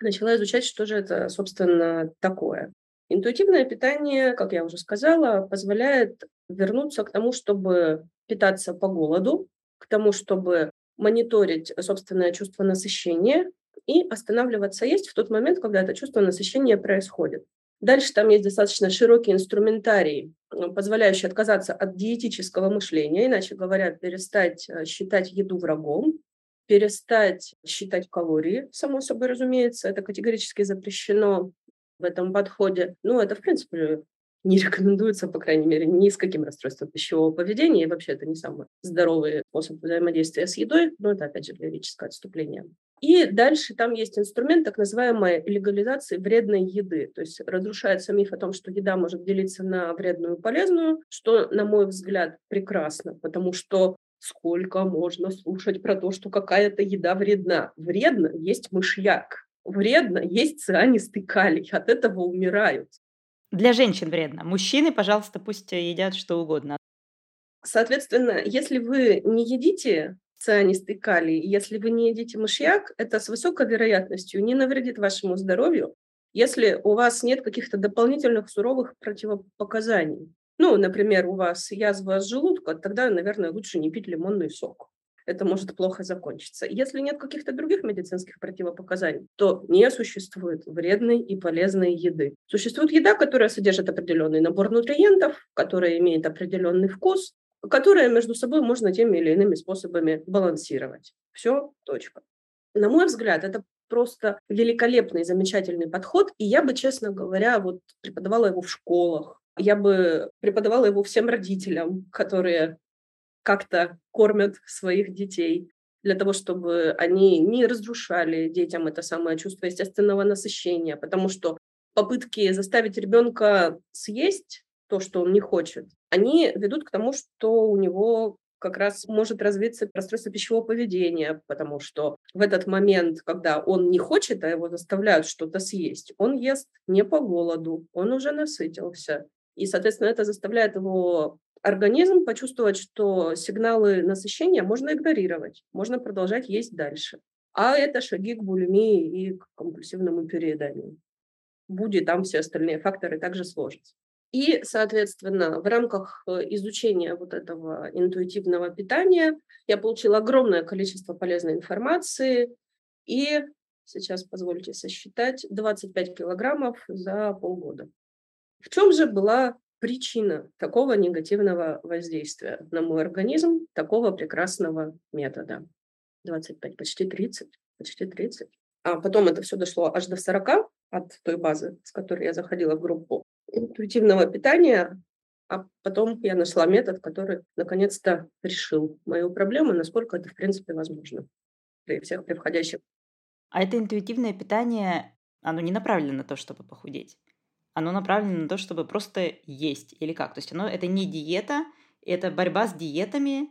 начала изучать, что же это, собственно, такое. Интуитивное питание, как я уже сказала, позволяет вернуться к тому, чтобы питаться по голоду, к тому, чтобы мониторить собственное чувство насыщения и останавливаться есть в тот момент, когда это чувство насыщения происходит. Дальше там есть достаточно широкий инструментарий, позволяющий отказаться от диетического мышления, иначе говоря, перестать э, считать еду врагом, перестать считать калории, само собой разумеется, это категорически запрещено в этом подходе. Ну, это, в принципе, не рекомендуется, по крайней мере, ни с каким расстройством пищевого поведения. И вообще это не самый здоровый способ взаимодействия с едой, но это, опять же, лирическое отступление. И дальше там есть инструмент так называемой легализации вредной еды. То есть разрушается миф о том, что еда может делиться на вредную и полезную, что, на мой взгляд, прекрасно, потому что Сколько можно слушать про то, что какая-то еда вредна? Вредно есть мышьяк. Вредно есть цианистый калий. От этого умирают. Для женщин вредно. Мужчины, пожалуйста, пусть едят что угодно. Соответственно, если вы не едите цианистый калий, если вы не едите мышьяк, это с высокой вероятностью не навредит вашему здоровью, если у вас нет каких-то дополнительных суровых противопоказаний. Ну, например, у вас язва с желудка, тогда, наверное, лучше не пить лимонный сок. Это может плохо закончиться. Если нет каких-то других медицинских противопоказаний, то не существует вредной и полезной еды. Существует еда, которая содержит определенный набор нутриентов, которая имеет определенный вкус, которая между собой можно теми или иными способами балансировать. Все, точка. На мой взгляд, это просто великолепный, замечательный подход, и я бы, честно говоря, вот преподавала его в школах, я бы преподавала его всем родителям, которые как-то кормят своих детей, для того, чтобы они не разрушали детям это самое чувство естественного насыщения, потому что попытки заставить ребенка съесть то, что он не хочет, они ведут к тому, что у него как раз может развиться расстройство пищевого поведения, потому что в этот момент, когда он не хочет, а его заставляют что-то съесть, он ест не по голоду, он уже насытился, и, соответственно, это заставляет его организм почувствовать, что сигналы насыщения можно игнорировать, можно продолжать есть дальше. А это шаги к булимии и к компульсивному перееданию. Будет там все остальные факторы также сложатся. И, соответственно, в рамках э, изучения вот этого интуитивного питания я получила огромное количество полезной информации и сейчас позвольте сосчитать 25 килограммов за полгода. В чем же была причина такого негативного воздействия на мой организм, такого прекрасного метода? 25, почти 30, почти 30. А потом это все дошло аж до 40 от той базы, с которой я заходила в группу интуитивного питания, а потом я нашла метод, который наконец-то решил мою проблему, насколько это в принципе возможно при всех приходящих. А это интуитивное питание оно не направлено на то, чтобы похудеть. Оно направлено на то, чтобы просто есть или как. То есть оно это не диета, это борьба с диетами.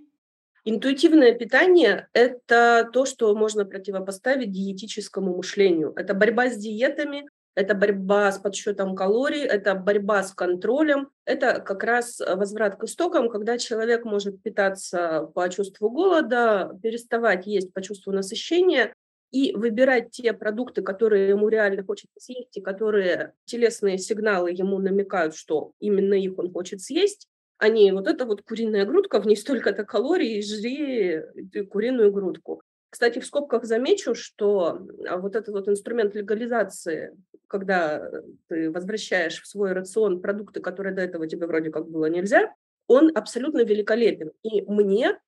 Интуитивное питание – это то, что можно противопоставить диетическому мышлению. Это борьба с диетами, это борьба с подсчетом калорий, это борьба с контролем, это как раз возврат к истокам, когда человек может питаться по чувству голода, переставать есть по чувству насыщения и выбирать те продукты, которые ему реально хочется съесть, и которые телесные сигналы ему намекают, что именно их он хочет съесть, а не вот эта вот куриная грудка, в ней столько-то калорий, жри куриную грудку. Кстати, в скобках замечу, что а, вот этот вот инструмент легализации, когда ты возвращаешь в свой рацион продукты, которые до этого тебе вроде как было нельзя, он абсолютно великолепен. И мне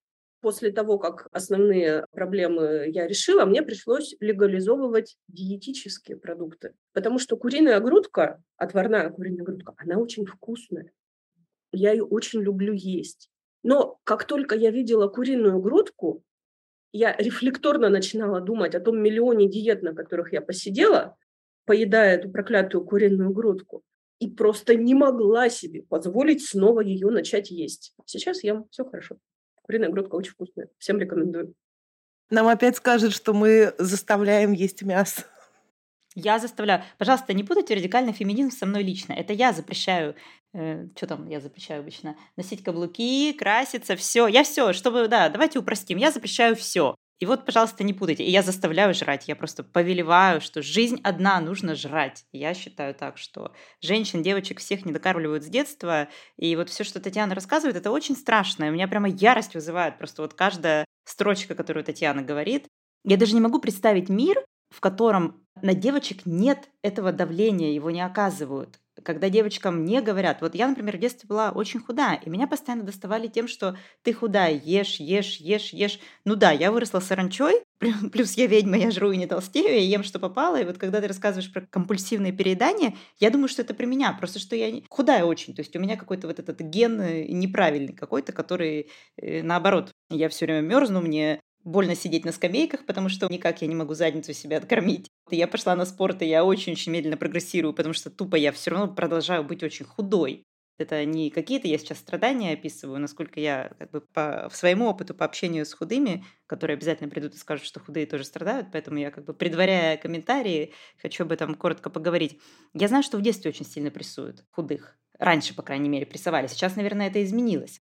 после того, как основные проблемы я решила, мне пришлось легализовывать диетические продукты. Потому что куриная грудка, отварная куриная грудка, она очень вкусная. Я ее очень люблю есть. Но как только я видела куриную грудку, я рефлекторно начинала думать о том миллионе диет, на которых я посидела, поедая эту проклятую куриную грудку, и просто не могла себе позволить снова ее начать есть. Сейчас ем, все хорошо. Куриная грудка очень вкусная. Всем рекомендую. Нам опять скажут, что мы заставляем есть мясо. Я заставляю. Пожалуйста, не путайте радикальный феминизм со мной лично. Это я запрещаю. Э, что там я запрещаю обычно? Носить каблуки, краситься, все. Я все, чтобы, да, давайте упростим. Я запрещаю все. И вот, пожалуйста, не путайте. И я заставляю жрать. Я просто повелеваю, что жизнь одна, нужно жрать. Я считаю так, что женщин, девочек всех не докармливают с детства. И вот все, что Татьяна рассказывает, это очень страшно. И у меня прямо ярость вызывает просто вот каждая строчка, которую Татьяна говорит. Я даже не могу представить мир, в котором на девочек нет этого давления, его не оказывают. Когда девочкам не говорят, вот я, например, в детстве была очень худая, и меня постоянно доставали тем, что ты худая, ешь, ешь, ешь, ешь. Ну да, я выросла саранчой, плюс я ведьма, я жру и не толстею, я ем, что попало, и вот когда ты рассказываешь про компульсивные переедания, я думаю, что это про меня, просто что я худая очень, то есть у меня какой-то вот этот ген э, неправильный какой-то, который э, наоборот, я все время мерзну, мне больно сидеть на скамейках, потому что никак я не могу задницу себя откормить. Я пошла на спорт, и я очень-очень медленно прогрессирую, потому что тупо я все равно продолжаю быть очень худой. Это не какие-то я сейчас страдания описываю, насколько я как бы по своему опыту, по общению с худыми, которые обязательно придут и скажут, что худые тоже страдают, поэтому я как бы предваряя комментарии, хочу об этом коротко поговорить. Я знаю, что в детстве очень сильно прессуют худых. Раньше, по крайней мере, прессовали. Сейчас, наверное, это изменилось.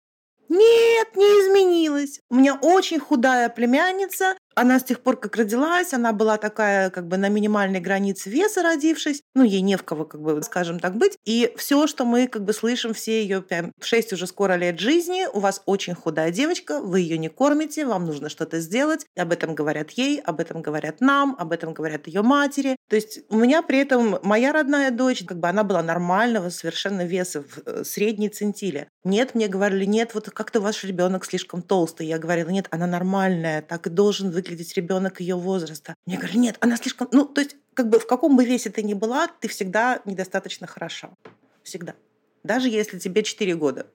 Нет, не изменилось. У меня очень худая племянница, она с тех пор, как родилась, она была такая как бы на минимальной границе веса родившись. Ну, ей не в кого, как бы, скажем так, быть. И все, что мы как бы слышим, все ее прям 6 уже скоро лет жизни, у вас очень худая девочка, вы ее не кормите, вам нужно что-то сделать. Об этом говорят ей, об этом говорят нам, об этом говорят ее матери. То есть у меня при этом моя родная дочь, как бы она была нормального совершенно веса в э, средней центиле. Нет, мне говорили, нет, вот как-то ваш ребенок слишком толстый. Я говорила, нет, она нормальная, так и должен выглядеть выглядеть ребенок ее возраста. Мне говорили, нет, она слишком... Ну, то есть, как бы в каком бы весе ты ни была, ты всегда недостаточно хороша. Всегда. Даже если тебе 4 года.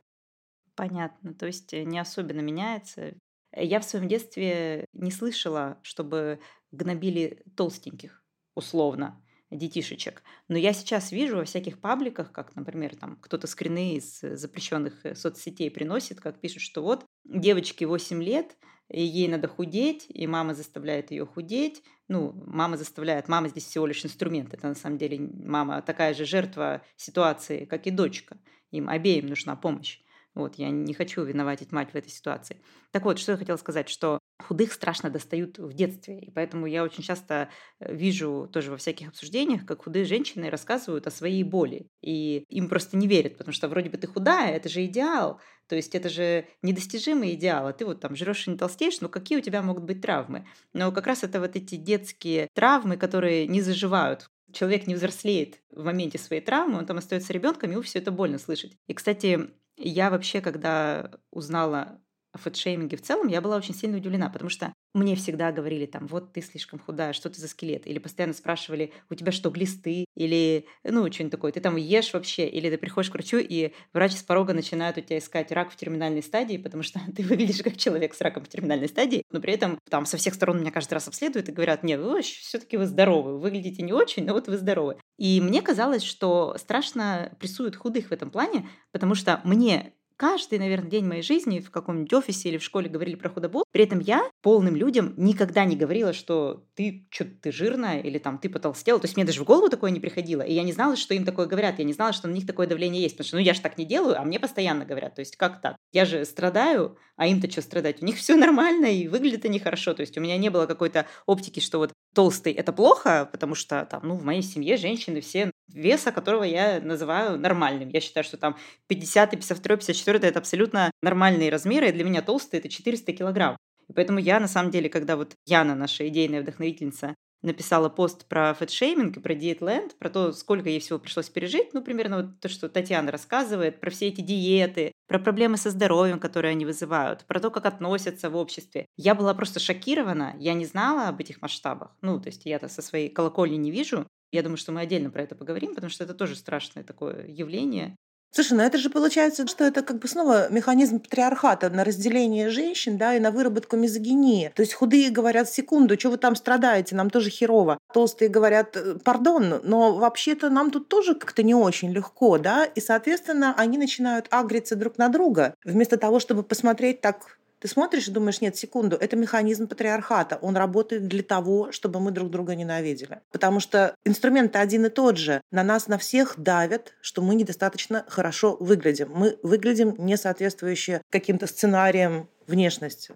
Понятно. То есть э, не особенно меняется. Я в своем детстве не слышала, чтобы гнобили толстеньких, условно, детишечек. Но я сейчас вижу во всяких пабликах, как, например, там кто-то скрины из запрещенных э, соцсетей приносит, как пишут, что вот девочке 8 лет, и ей надо худеть, и мама заставляет ее худеть. Ну, мама заставляет, мама здесь всего лишь инструмент. Это на самом деле мама такая же жертва ситуации, как и дочка. Им обеим нужна помощь. Вот, я не хочу виноватить мать в этой ситуации. Так вот, что я хотела сказать, что худых страшно достают в детстве, и поэтому я очень часто э, вижу тоже во всяких обсуждениях, как худые женщины рассказывают о своей боли, и им просто не верят, потому что вроде бы ты худая, это же идеал, то есть это же недостижимый идеал, а ты вот там жрешь и не толстеешь, но какие у тебя могут быть травмы? Но как раз это вот эти детские травмы, которые не заживают, человек не взрослеет в моменте своей травмы, он там остается ребенком, ему все это больно слышать. И, кстати, я вообще, когда узнала о фэтшейминге в целом, я была очень сильно удивлена, потому что мне всегда говорили там, вот ты слишком худая, что ты за скелет? Или постоянно спрашивали, у тебя что, глисты? Или, ну, что-нибудь такое, ты там ешь вообще? Или ты приходишь к врачу, и врач с порога начинает у тебя искать рак в терминальной стадии, потому что ты выглядишь как человек с раком в терминальной стадии, но при этом там со всех сторон меня каждый раз обследуют и говорят, нет, вы все-таки вы здоровы, вы выглядите не очень, но вот вы здоровы. И мне казалось, что страшно прессуют худых в этом плане, потому что мне каждый, наверное, день моей жизни в каком-нибудь офисе или в школе говорили про худобу. При этом я полным людям никогда не говорила, что ты что ты жирная или там ты потолстела. То есть мне даже в голову такое не приходило. И я не знала, что им такое говорят. Я не знала, что на них такое давление есть. Потому что ну я же так не делаю, а мне постоянно говорят. То есть как так? Я же страдаю, а им-то что страдать? У них все нормально и выглядит они хорошо. То есть у меня не было какой-то оптики, что вот толстый это плохо, потому что там, ну, в моей семье женщины все веса которого я называю нормальным. Я считаю, что там 50, 52, 54 это абсолютно нормальные размеры, и для меня толстый это 400 килограмм. Поэтому я, на самом деле, когда вот Яна, наша идейная вдохновительница, написала пост про фэтшейминг и про диетленд, про то, сколько ей всего пришлось пережить, ну, примерно вот то, что Татьяна рассказывает, про все эти диеты, про проблемы со здоровьем, которые они вызывают, про то, как относятся в обществе. Я была просто шокирована, я не знала об этих масштабах. Ну, то есть я-то со своей колокольни не вижу, я думаю, что мы отдельно про это поговорим, потому что это тоже страшное такое явление. Слушай, ну это же получается, что это как бы снова механизм патриархата на разделение женщин, да, и на выработку мизогинии. То есть худые говорят, секунду, что вы там страдаете, нам тоже херово. Толстые говорят, «Э, пардон, но вообще-то нам тут тоже как-то не очень легко, да, и, соответственно, они начинают агриться друг на друга, вместо того, чтобы посмотреть так ты смотришь и думаешь, нет, секунду, это механизм патриархата. Он работает для того, чтобы мы друг друга ненавидели. Потому что инструмент один и тот же. На нас, на всех давят, что мы недостаточно хорошо выглядим. Мы выглядим не соответствующие каким-то сценариям внешности.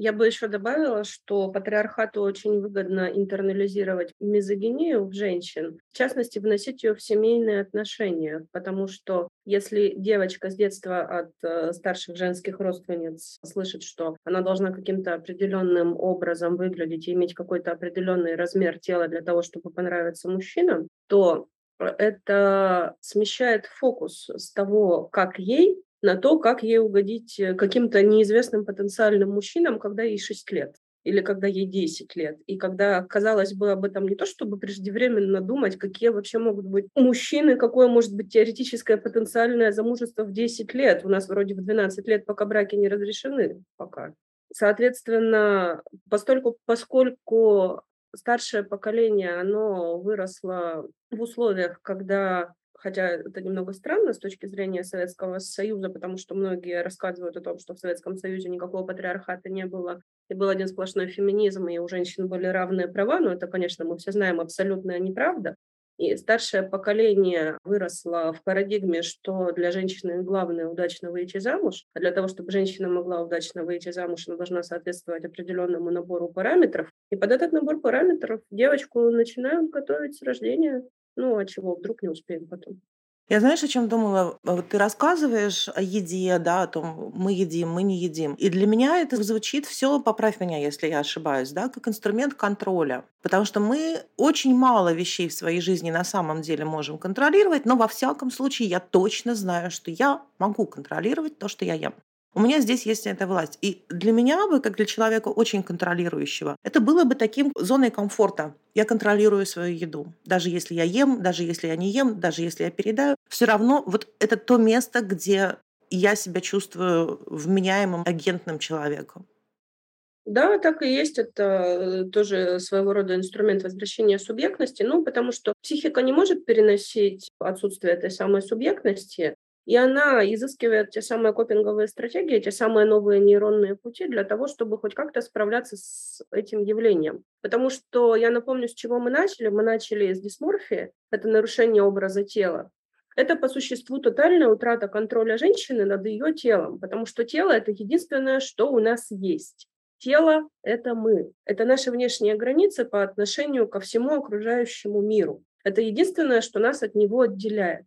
Я бы еще добавила, что патриархату очень выгодно интернализировать мизогинию в женщин, в частности, вносить ее в семейные отношения, потому что если девочка с детства от э, старших женских родственниц слышит, что она должна каким-то определенным образом выглядеть и иметь какой-то определенный размер тела для того, чтобы понравиться мужчинам, то это смещает фокус с того, как ей на то, как ей угодить э, каким-то неизвестным потенциальным мужчинам, когда ей 6 лет или когда ей 10 лет. И когда, казалось бы, об этом не то, чтобы преждевременно думать, какие вообще могут быть мужчины, какое может быть теоретическое потенциальное замужество в 10 лет. У нас вроде в 12 лет пока браки не разрешены пока. Соответственно, постольку, поскольку старшее поколение, оно выросло в условиях, когда хотя это немного странно с точки зрения Советского Союза, потому что многие рассказывают о том, что в Советском Союзе никакого патриархата не было, и был один сплошной феминизм, и у женщин были равные права, но это, конечно, мы все знаем, абсолютная неправда. И старшее поколение выросло в парадигме, что для женщины главное удачно выйти замуж, а для того, чтобы женщина могла удачно выйти замуж, она должна соответствовать определенному набору параметров. И под этот набор параметров девочку начинают готовить с рождения. Ну, а чего, вдруг не успеем потом. Я знаешь, о чем думала? Вот ты рассказываешь о еде, да, о том, мы едим, мы не едим. И для меня это звучит все, поправь меня, если я ошибаюсь, да, как инструмент контроля. Потому что мы очень мало вещей в своей жизни на самом деле можем контролировать, но во всяком случае я точно знаю, что я могу контролировать то, что я ем. У меня здесь есть эта власть. И для меня бы, как для человека очень контролирующего, это было бы таким зоной комфорта. Я контролирую свою еду. Даже если я ем, даже если я не ем, даже если я передаю, все равно вот это то место, где я себя чувствую вменяемым агентным человеком. Да, так и есть. Это э, тоже своего рода инструмент возвращения субъектности, ну, потому что психика не может переносить отсутствие этой самой субъектности, и она изыскивает те самые копинговые стратегии, те самые новые нейронные пути для того, чтобы хоть как-то справляться с этим явлением. Потому что я напомню, с чего мы начали. Мы начали с дисморфии, это нарушение образа тела. Это по существу тотальная утрата контроля женщины над ее телом, потому что тело – это единственное, что у нас есть. Тело – это мы. Это наши внешние границы по отношению ко всему окружающему миру. Это единственное, что нас от него отделяет.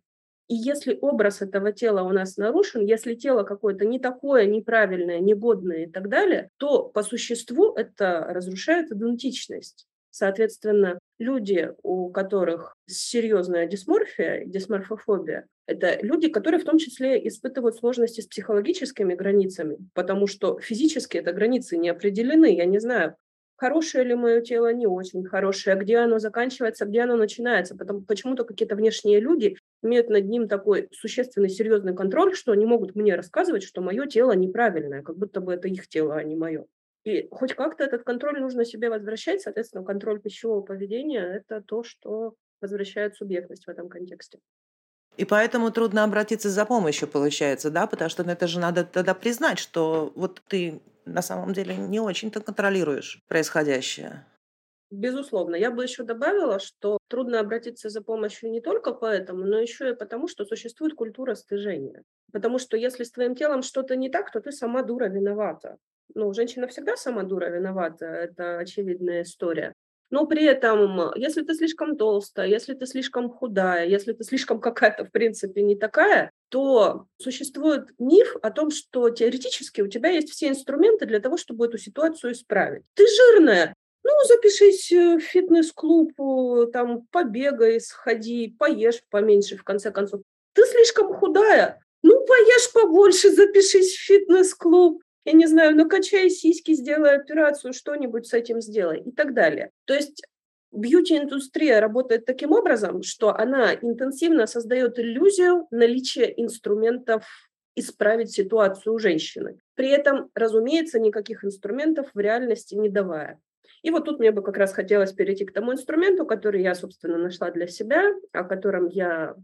И если образ этого тела у нас нарушен, если тело какое-то не такое, неправильное, негодное и так далее, то по существу это разрушает идентичность. Соответственно, люди, у которых серьезная дисморфия, дисморфофобия, это люди, которые в том числе испытывают сложности с психологическими границами, потому что физически это границы не определены. Я не знаю, хорошее ли мое тело, не очень хорошее, где оно заканчивается, где оно начинается. Потому почему-то какие-то внешние люди имеют над ним такой существенный, серьезный контроль, что они могут мне рассказывать, что мое тело неправильное, как будто бы это их тело, а не мое. И хоть как-то этот контроль нужно себе возвращать, соответственно, контроль пищевого поведения – это то, что возвращает субъектность в этом контексте. И поэтому трудно обратиться за помощью, получается, да, потому что ну, это же надо тогда признать, что вот ты на самом деле не очень-то контролируешь происходящее. Безусловно. Я бы еще добавила, что трудно обратиться за помощью не только поэтому, но еще и потому, что существует культура стыжения. Потому что если с твоим телом что-то не так, то ты сама дура виновата. Ну, женщина всегда сама дура виновата, это очевидная история. Но при этом, если ты слишком толстая, если ты слишком худая, если ты слишком какая-то, в принципе, не такая, то существует миф о том, что теоретически у тебя есть все инструменты для того, чтобы эту ситуацию исправить. Ты жирная, ну, запишись в фитнес-клуб, там, побегай, сходи, поешь поменьше, в конце концов. Ты слишком худая, ну, поешь побольше, запишись в фитнес-клуб я не знаю, накачай сиськи, сделай операцию, что-нибудь с этим сделай и так далее. То есть бьюти-индустрия работает таким образом, что она интенсивно создает иллюзию наличия инструментов исправить ситуацию у женщины. При этом, разумеется, никаких инструментов в реальности не давая. И вот тут мне бы как раз хотелось перейти к тому инструменту, который я, собственно, нашла для себя, о котором я,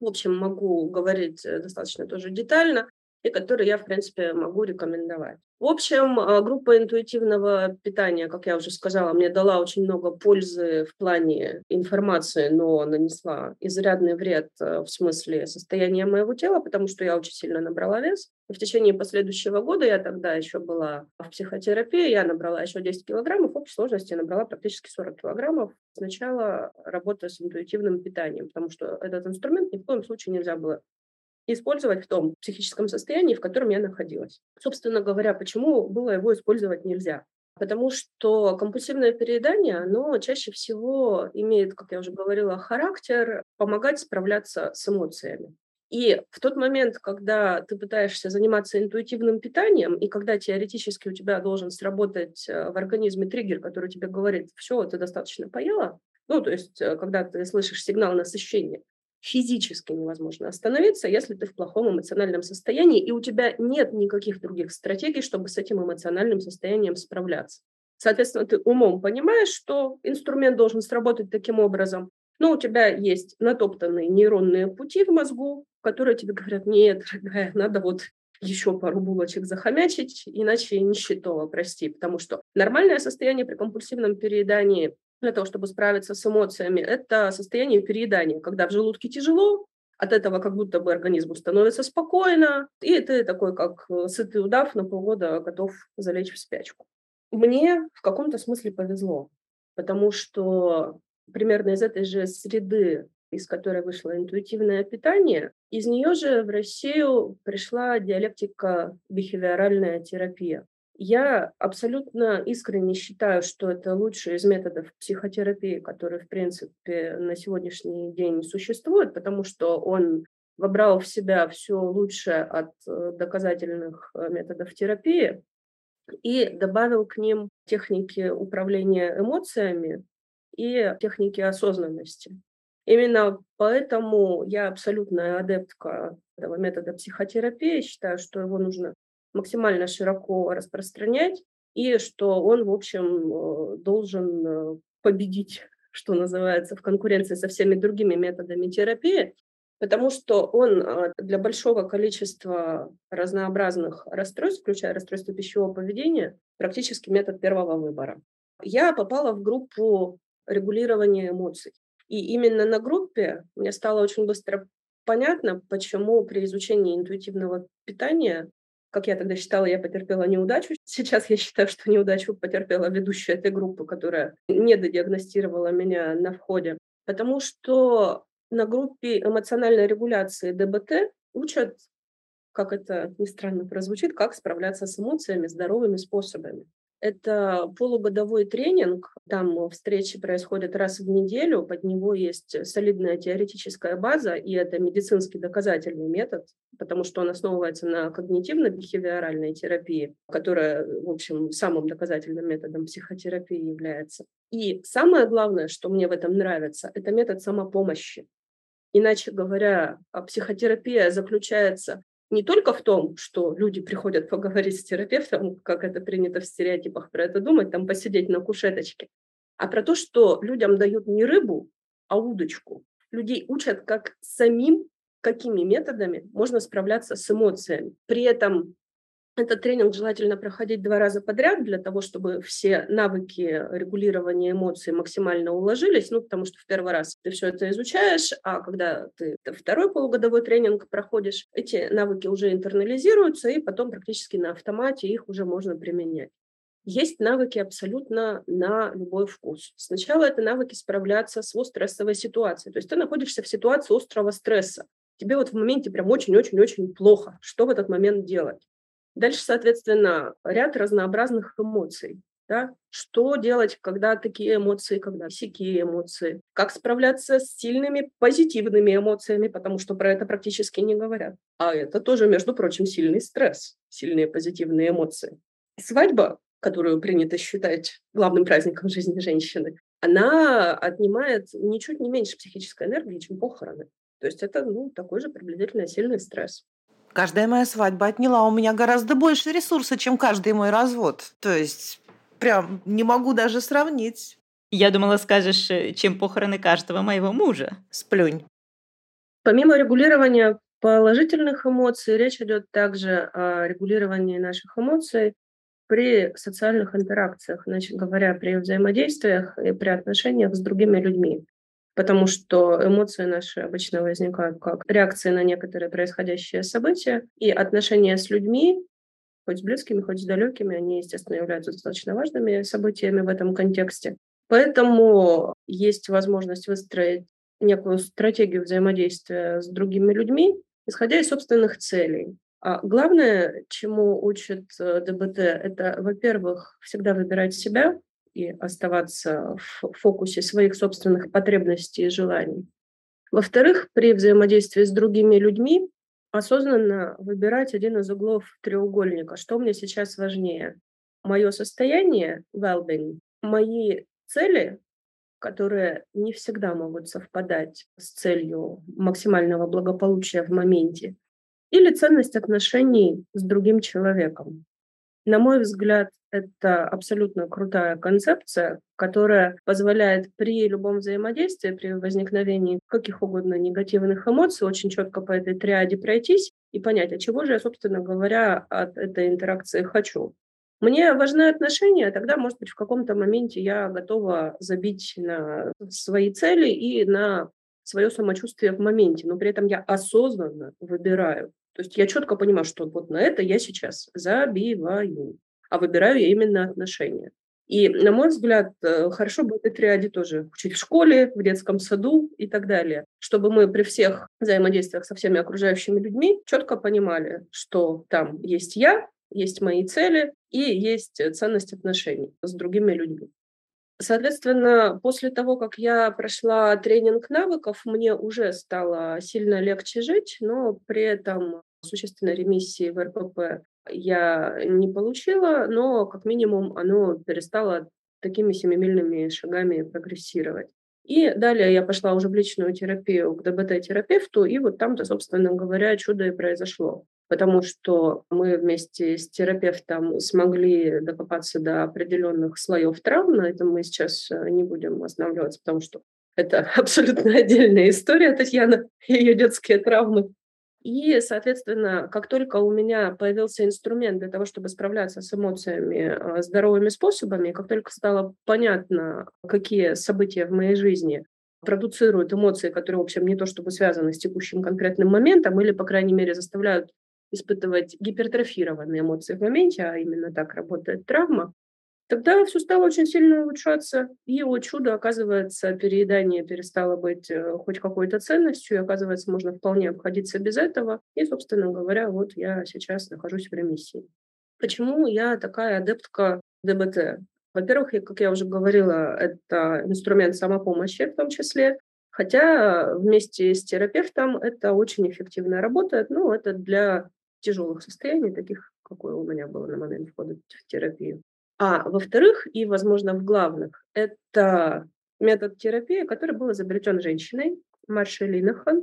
в общем, могу говорить э, достаточно тоже детально и которые я, в принципе, могу рекомендовать. В общем, а, группа интуитивного питания, как я уже сказала, мне дала очень много пользы в плане информации, но нанесла изрядный вред э, в смысле состояния моего тела, потому что я очень сильно набрала вес. И в течение последующего года, я тогда еще была в психотерапии, я набрала еще 10 килограммов, в общей сложности набрала практически 40 килограммов. Сначала работа с интуитивным питанием, потому что этот инструмент ни в коем случае нельзя было использовать в том психическом состоянии, в котором я находилась. Собственно говоря, почему было его использовать нельзя? Потому что компульсивное переедание, оно чаще всего имеет, как я уже говорила, характер помогать справляться с эмоциями. И в тот момент, когда ты пытаешься заниматься интуитивным питанием, и когда теоретически у тебя должен сработать э, в организме триггер, который тебе говорит, все, ты достаточно поела, ну, то есть, э, когда ты слышишь сигнал насыщения, физически невозможно остановиться, если ты в плохом эмоциональном состоянии, и у тебя нет никаких других стратегий, чтобы с этим эмоциональным состоянием справляться. Соответственно, ты умом понимаешь, что инструмент должен сработать таким образом, но у тебя есть натоптанные нейронные пути в мозгу, которые тебе говорят, нет, дорогая, надо вот еще пару булочек захомячить, иначе нищетово, прости. Потому что нормальное состояние при компульсивном переедании для того, чтобы справиться с эмоциями, это состояние переедания, когда в желудке тяжело, от этого как будто бы организму становится спокойно, и ты такой, как э, сытый удав на полгода готов залечь в спячку. Мне в каком-то смысле повезло, потому что примерно из этой же среды, из которой вышло интуитивное питание, из нее же в Россию пришла диалектика бихевиоральная терапия. Я абсолютно искренне считаю, что это лучший из методов психотерапии, который, в принципе, на сегодняшний день существует, потому что он вобрал в себя все лучшее от э, доказательных э, методов терапии и добавил к ним техники управления эмоциями и техники осознанности. Именно поэтому я абсолютная адептка этого метода психотерапии. Считаю, что его нужно максимально широко распространять, и что он, в общем, э, должен э, победить, что называется, в конкуренции со всеми другими методами терапии, потому что он э, для большого количества разнообразных расстройств, включая расстройство пищевого поведения, практически метод первого выбора. Я попала в группу регулирования эмоций. И именно на группе мне стало очень быстро понятно, почему при изучении интуитивного питания как я тогда считала, я потерпела неудачу. Сейчас я считаю, что неудачу потерпела ведущая этой группы, которая не додиагностировала меня на входе. Потому что на группе эмоциональной регуляции ДБТ учат, как это ни странно прозвучит, как справляться с эмоциями здоровыми способами. Это полугодовой тренинг. Там встречи происходят раз в неделю. Под него есть солидная теоретическая база, и это медицинский доказательный метод, потому что он основывается на когнитивно-бихевиоральной терапии, которая, в общем, самым доказательным методом психотерапии является. И самое главное, что мне в этом нравится, это метод самопомощи. Иначе говоря, психотерапия заключается не только в том, что люди приходят поговорить с терапевтом, как это принято в стереотипах про это думать, там посидеть на кушеточке, а про то, что людям дают не рыбу, а удочку. Людей учат, как самим, какими методами можно справляться с эмоциями. При этом этот тренинг желательно проходить два раза подряд для того, чтобы все навыки регулирования эмоций максимально уложились, ну, потому что в первый раз ты все это изучаешь, а когда ты второй полугодовой тренинг проходишь, эти навыки уже интернализируются, и потом практически на автомате их уже можно применять. Есть навыки абсолютно на любой вкус. Сначала это навыки справляться с стрессовой ситуацией. То есть ты находишься в ситуации острого стресса. Тебе вот в моменте прям очень-очень-очень плохо. Что в этот момент делать? Дальше, соответственно, ряд разнообразных эмоций. Да? Что делать, когда такие эмоции, когда всякие эмоции? Как справляться с сильными позитивными эмоциями, потому что про это практически не говорят. А это тоже, между прочим, сильный стресс, сильные позитивные эмоции. Свадьба, которую принято считать главным праздником жизни женщины, она отнимает ничуть не меньше психической энергии, чем похороны. То есть это ну, такой же приблизительно сильный стресс. Каждая моя свадьба отняла у меня гораздо больше ресурса, чем каждый мой развод. То есть прям не могу даже сравнить. Я думала, скажешь, э, чем похороны каждого моего мужа. Сплюнь. Помимо регулирования положительных эмоций, речь идет также о регулировании наших эмоций при социальных интеракциях, значит говоря, при взаимодействиях и при отношениях с другими людьми потому что эмоции наши обычно возникают как реакции на некоторые происходящие события, и отношения с людьми, хоть с близкими, хоть с далекими, они, естественно, являются достаточно важными событиями в этом контексте. Поэтому есть возможность выстроить некую стратегию взаимодействия с другими людьми, исходя из собственных целей. А главное, чему учит э, ДБТ, это, во-первых, всегда выбирать себя, и оставаться в фокусе своих собственных потребностей и желаний. Во-вторых, при взаимодействии с другими людьми осознанно выбирать один из углов треугольника. Что мне сейчас важнее? Мое состояние, well-being, мои цели, которые не всегда могут совпадать с целью максимального благополучия в моменте, или ценность отношений с другим человеком. На мой взгляд, это абсолютно крутая концепция, которая позволяет при любом взаимодействии, при возникновении каких угодно негативных эмоций очень четко по этой триаде пройтись и понять, а чего же я, собственно говоря, от этой интеракции хочу. Мне важны отношения, тогда, может быть, в каком-то моменте я готова забить на свои цели и на свое самочувствие в моменте, но при этом я осознанно выбираю то есть я четко понимаю, что вот на это я сейчас забиваю, а выбираю я именно отношения. И, на мой взгляд, э, хорошо бы этой триаде тоже учить в школе, в детском саду и так далее, чтобы мы при всех взаимодействиях со всеми окружающими людьми четко понимали, что там есть я, есть мои цели и есть ценность отношений с другими людьми. Соответственно, после того, как я прошла тренинг навыков, мне уже стало сильно легче жить, но при этом существенной ремиссии в РПП я не получила, но как минимум оно перестало такими семимильными шагами прогрессировать. И далее я пошла уже в личную терапию к ДБТ-терапевту, и вот там-то, собственно говоря, чудо и произошло потому что мы вместе с терапевтом смогли докопаться до определенных слоев травм. На этом мы сейчас э, не будем останавливаться, потому что это абсолютно отдельная история Татьяна ее детские травмы. И, соответственно, как только у меня появился инструмент для того, чтобы справляться с эмоциями э, здоровыми способами, как только стало понятно, какие события в моей жизни продуцируют эмоции, которые, в общем, не то чтобы связаны с текущим конкретным моментом, или, по крайней мере, заставляют испытывать гипертрофированные эмоции в моменте, а именно так работает травма, тогда все стало очень сильно улучшаться. И, о чудо, оказывается, переедание перестало быть э, хоть какой-то ценностью, и, оказывается, можно вполне обходиться без этого. И, собственно говоря, вот я сейчас нахожусь в ремиссии. Почему я такая адептка ДБТ. Во-первых, как я уже говорила, это инструмент самопомощи в том числе, хотя вместе с терапевтом это очень эффективно работает, ну, это для тяжелых состояний, таких, какое у меня было на момент входа в терапию. А во-вторых, и, возможно, в главных, это метод терапии, который был изобретен женщиной, Маршей Линахан.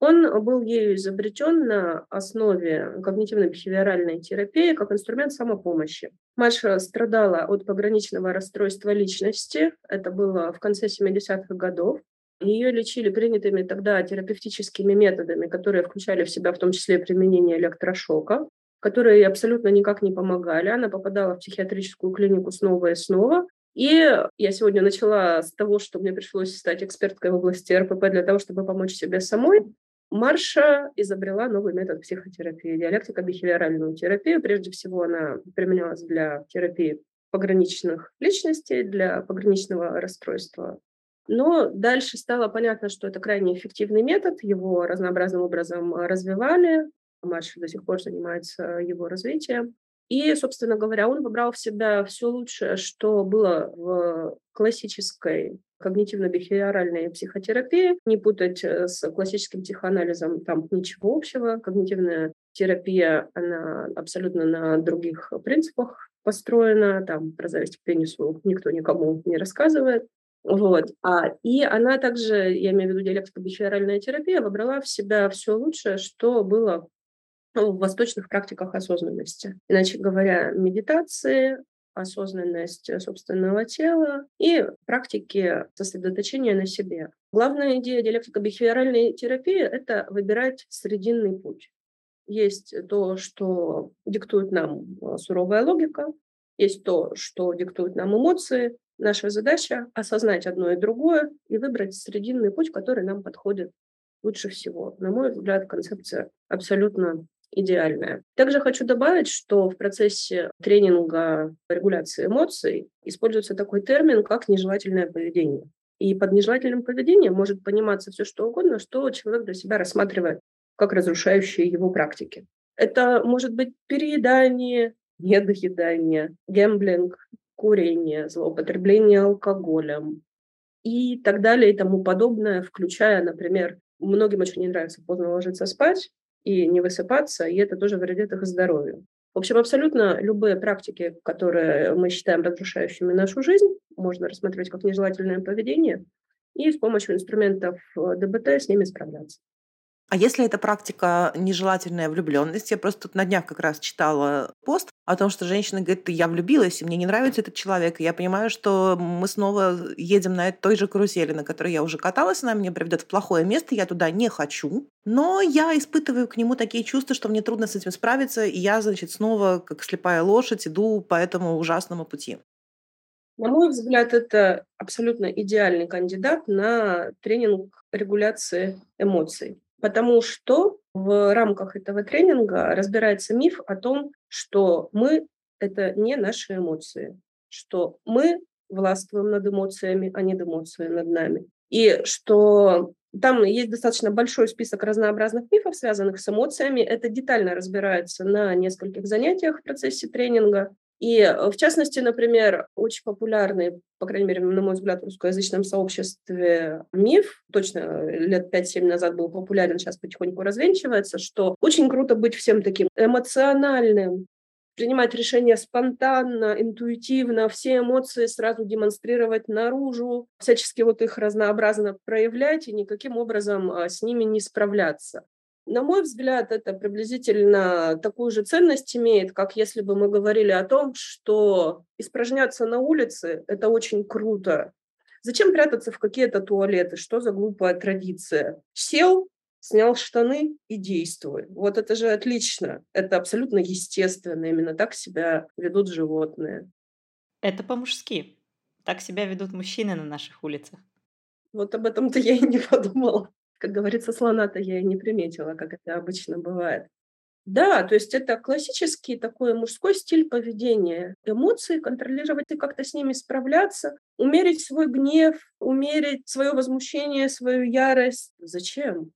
Он был ею изобретен на основе когнитивно-бихевиоральной терапии как инструмент самопомощи. Маша страдала от пограничного расстройства личности. Это было в конце 70-х годов. Ее лечили принятыми тогда терапевтическими методами, которые включали в себя в том числе применение электрошока, которые абсолютно никак не помогали. Она попадала в психиатрическую клинику снова и снова. И я сегодня начала с того, что мне пришлось стать эксперткой в области РПП для того, чтобы помочь себе самой. Марша изобрела новый метод психотерапии, диалектико-бихевиоральную терапию. Прежде всего она применялась для терапии пограничных личностей, для пограничного расстройства. Но дальше стало понятно, что это крайне эффективный метод, его разнообразным образом развивали. Марша до сих пор занимается его развитием. И, собственно говоря, он выбрал в себя все лучшее, что было в классической когнитивно-бихевиоральной психотерапии, не путать э, с классическим психоанализом, там ничего общего. Когнитивная терапия, она абсолютно на других принципах построена, там про зависть к пенису никто никому не рассказывает. Вот. А, и она также, я имею в виду диалектико-бихевиоральная терапия, выбрала в себя все лучшее, что было в восточных практиках осознанности. Иначе говоря, медитации, осознанность э, собственного тела и практики сосредоточения на себе. Главная идея диалектико-бихевиоральной терапии – это выбирать срединный путь. Есть то, что диктует нам э, суровая логика, есть то, что диктует нам эмоции. Наша задача – осознать одно и другое и выбрать срединный путь, который нам подходит лучше всего. На мой взгляд, концепция абсолютно идеальная. Также хочу добавить, что в процессе тренинга регуляции эмоций используется такой термин, как нежелательное поведение. И под нежелательным поведением может пониматься все, что угодно, что человек для себя рассматривает как разрушающие его практики. Это может быть переедание, недоедание, гэмблинг, курение, злоупотребление алкоголем и так далее и тому подобное, включая, например, многим очень не нравится поздно ложиться спать, и не высыпаться, и это тоже вредит их здоровью. В общем, абсолютно любые практики, которые мы считаем разрушающими нашу жизнь, можно рассматривать как нежелательное поведение и с помощью инструментов э, ДБТ с ними справляться. А если это практика нежелательная влюбленность, я просто тут на днях как раз читала пост о том, что женщина говорит, я влюбилась, и мне не нравится этот человек, и я понимаю, что мы снова едем на той же карусели, на которой я уже каталась, она меня приведет в плохое место, я туда не хочу, но я испытываю к нему такие чувства, что мне трудно с этим справиться, и я, значит, снова, как слепая лошадь, иду по этому ужасному пути. На мой взгляд, это абсолютно идеальный кандидат на тренинг регуляции эмоций потому что в рамках этого тренинга разбирается миф о том, что мы — это не наши эмоции, что мы властвуем над эмоциями, а не эмоции над нами. И что там есть достаточно большой список разнообразных мифов, связанных с эмоциями. Это детально разбирается на нескольких занятиях в процессе тренинга. И э, в частности, например, очень популярный, по крайней мере, на мой взгляд, в русскоязычном сообществе миф, точно э, лет 5-7 назад был популярен, сейчас потихоньку развенчивается, что очень круто быть всем таким эмоциональным, принимать решения спонтанно, интуитивно, все эмоции сразу демонстрировать наружу, всячески вот их разнообразно проявлять и никаким образом а, с ними не справляться. На мой взгляд, это приблизительно такую же ценность имеет, как если бы мы говорили о том, что испражняться на улице – это очень круто. Зачем прятаться в какие-то туалеты? Что за глупая традиция? Сел, снял штаны и действуй. Вот это же отлично. Это абсолютно естественно. Именно так себя ведут животные. Это по-мужски. Так себя ведут мужчины на наших улицах. Вот об этом-то я и не подумала. Как говорится, слона-то я и не приметила, как это обычно бывает. Да, то есть это классический такой мужской стиль поведения. Эмоции контролировать и как-то с ними справляться, умерить свой гнев, умерить свое возмущение, свою ярость. Зачем?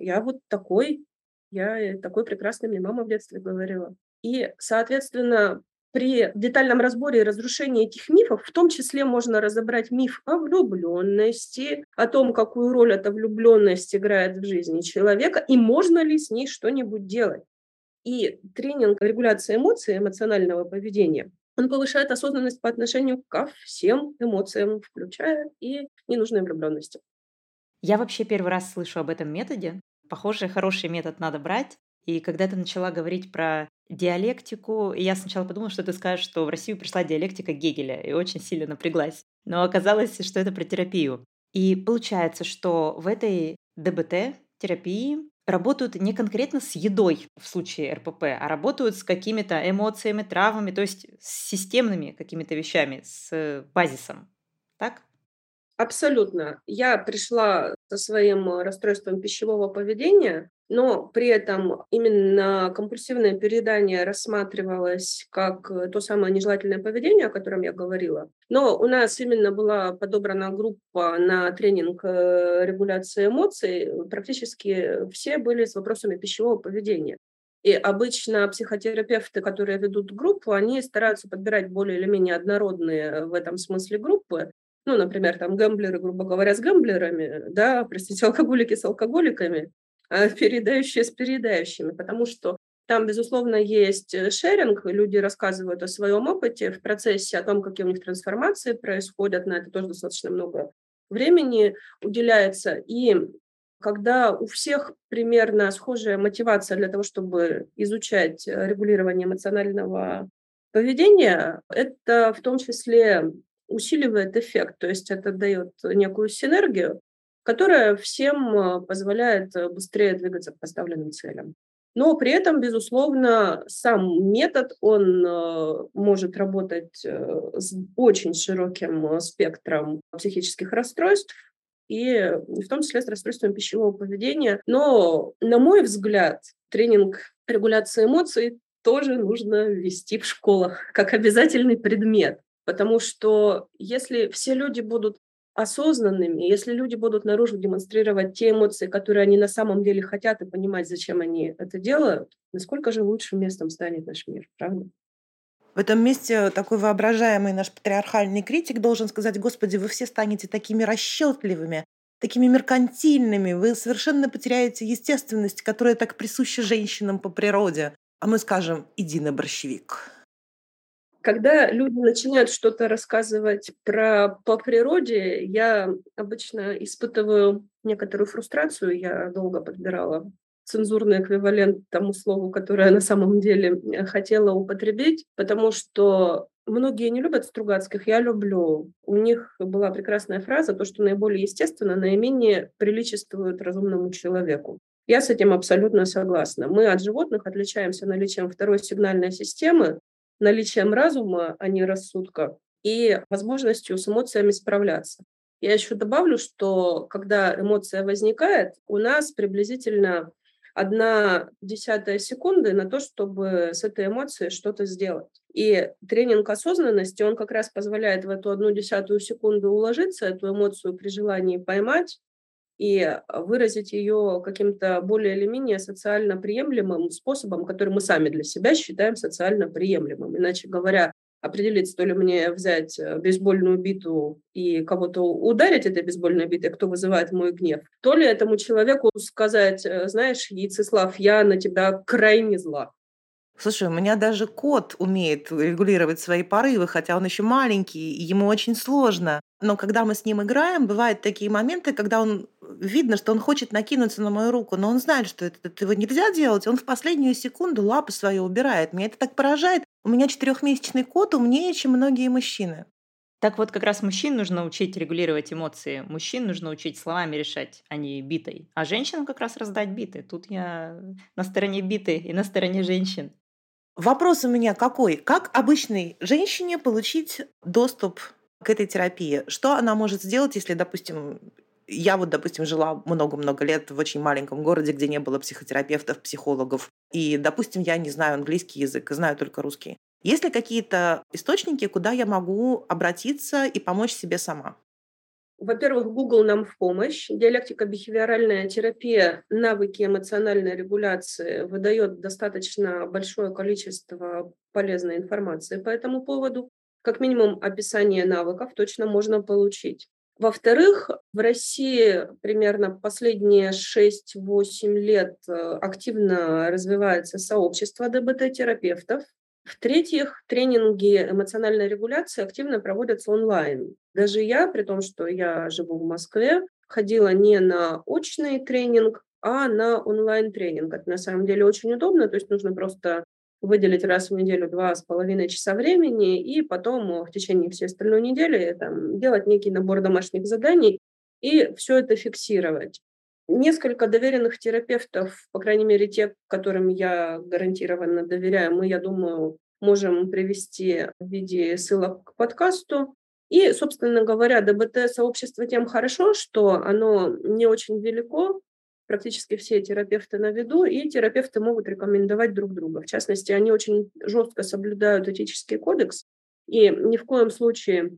Я вот такой, я такой прекрасный, мне мама в детстве говорила. И, соответственно, при детальном разборе и разрушении этих мифов, в том числе можно разобрать миф о влюбленности, о том, какую роль эта влюбленность играет в жизни человека, и можно ли с ней что-нибудь делать. И тренинг регуляции эмоций, эмоционального поведения, он повышает осознанность по отношению ко всем эмоциям, включая и ненужные влюбленности. Я вообще первый раз слышу об этом методе. Похоже, хороший метод надо брать. И когда ты начала говорить про диалектику, я сначала подумала, что ты скажешь, что в Россию пришла диалектика Гегеля, и очень сильно напряглась. Но оказалось, что это про терапию. И получается, что в этой ДБТ терапии работают не конкретно с едой в случае РПП, а работают с какими-то эмоциями, травмами, то есть с системными какими-то вещами, с базисом. Так? Абсолютно. Я пришла со своим расстройством пищевого поведения, но при этом именно компульсивное переедание рассматривалось как то самое нежелательное поведение, о котором я говорила. Но у нас именно была подобрана группа на тренинг э, регуляции эмоций. Практически все были с вопросами пищевого поведения. И обычно психотерапевты, которые ведут группу, они стараются подбирать более или менее однородные в этом смысле группы. Ну, например, там гэмблеры, грубо говоря, с гэмблерами, да, простите, алкоголики с алкоголиками. Э, передающие с передающими, потому что там, безусловно, есть э, шеринг, люди рассказывают о своем опыте в процессе, о том, какие у них трансформации происходят, на это тоже достаточно много времени уделяется. И когда у всех примерно схожая мотивация для того, чтобы изучать э, регулирование эмоционального поведения, это в том числе усиливает эффект, то есть это дает некую синергию, которая всем э, позволяет э, быстрее двигаться к поставленным целям. Но при этом, безусловно, сам метод, он э, может работать с очень широким спектром психических расстройств, и в том числе с расстройством пищевого поведения. Но, на мой взгляд, тренинг регуляции эмоций тоже нужно ввести в школах как обязательный предмет. Потому что если все люди будут осознанными, если люди будут наружу демонстрировать те эмоции, которые они на самом деле хотят и понимать, зачем они это делают, насколько же лучшим местом станет наш мир, правда? В этом месте такой воображаемый наш патриархальный критик должен сказать, господи, вы все станете такими расчетливыми, такими меркантильными, вы совершенно потеряете естественность, которая так присуща женщинам по природе. А мы скажем, иди на борщевик. Когда люди начинают что-то рассказывать про по природе, я обычно испытываю некоторую фрустрацию. Я долго подбирала цензурный эквивалент тому слову, которое на самом деле э, хотела употребить, потому что многие не любят Стругацких, я люблю. У них была прекрасная фраза, то, что наиболее естественно, наименее приличествует разумному человеку. Я с этим абсолютно согласна. Мы от животных отличаемся наличием второй сигнальной системы, наличием разума, а не рассудка, и возможностью с эмоциями справляться. Я еще добавлю, что когда эмоция возникает, у нас приблизительно одна десятая секунды на то, чтобы с этой эмоцией что-то сделать. И тренинг осознанности, он как раз позволяет в эту одну десятую секунду уложиться, эту эмоцию при желании поймать, и выразить ее каким-то более или менее социально приемлемым способом, который мы сами для себя считаем социально приемлемым. Иначе говоря, определить, то ли мне взять э, бейсбольную биту и кого-то ударить этой бейсбольной битой, кто вызывает мой гнев, то ли этому человеку сказать, э, знаешь, Яйцеслав, я на тебя крайне зла. Слушай, у меня даже кот умеет регулировать свои порывы, хотя он еще маленький, и ему очень сложно. Но когда мы с ним играем, бывают такие моменты, когда он видно, что он хочет накинуться на мою руку, но он знает, что это, этого нельзя делать. Он в последнюю секунду лапы свои убирает. Меня это так поражает. У меня четырехмесячный кот умнее, чем многие мужчины. Так вот, как раз мужчин нужно учить регулировать эмоции. Мужчин нужно учить словами решать, а не битой. А женщинам как раз раздать биты. Тут я на стороне биты и на стороне женщин. Вопрос у меня какой? Как обычной женщине получить доступ к этой терапии? Что она может сделать, если, допустим, я вот, допустим, жила много-много лет в очень маленьком городе, где не было психотерапевтов, психологов, и, допустим, я не знаю английский язык, знаю только русский. Есть ли какие-то источники, куда я могу обратиться и помочь себе сама? Во-первых, Google нам в помощь. Диалектика-бихевиоральная терапия, навыки эмоциональной регуляции выдает достаточно большое количество полезной информации по этому поводу. Как минимум описание навыков точно можно получить. Во-вторых, в России примерно последние 6-8 лет э, активно развивается сообщество ДБТ-терапевтов. В-третьих, тренинги эмоциональной регуляции активно проводятся онлайн. Даже я, при том, что я живу в Москве, ходила не на очный тренинг, а на онлайн-тренинг. Это на самом деле очень удобно, то есть нужно просто выделить раз в неделю два с половиной часа времени и потом в течение всей остальной недели там, делать некий набор домашних заданий и все это фиксировать. Несколько доверенных терапевтов, по крайней мере, те, которым я гарантированно доверяю, мы, я думаю, можем привести в виде ссылок к подкасту. И, собственно говоря, ДБТ-сообщество тем хорошо, что оно не очень велико, практически все терапевты на виду, и терапевты могут рекомендовать друг друга. В частности, они очень жестко соблюдают этический кодекс и ни в коем случае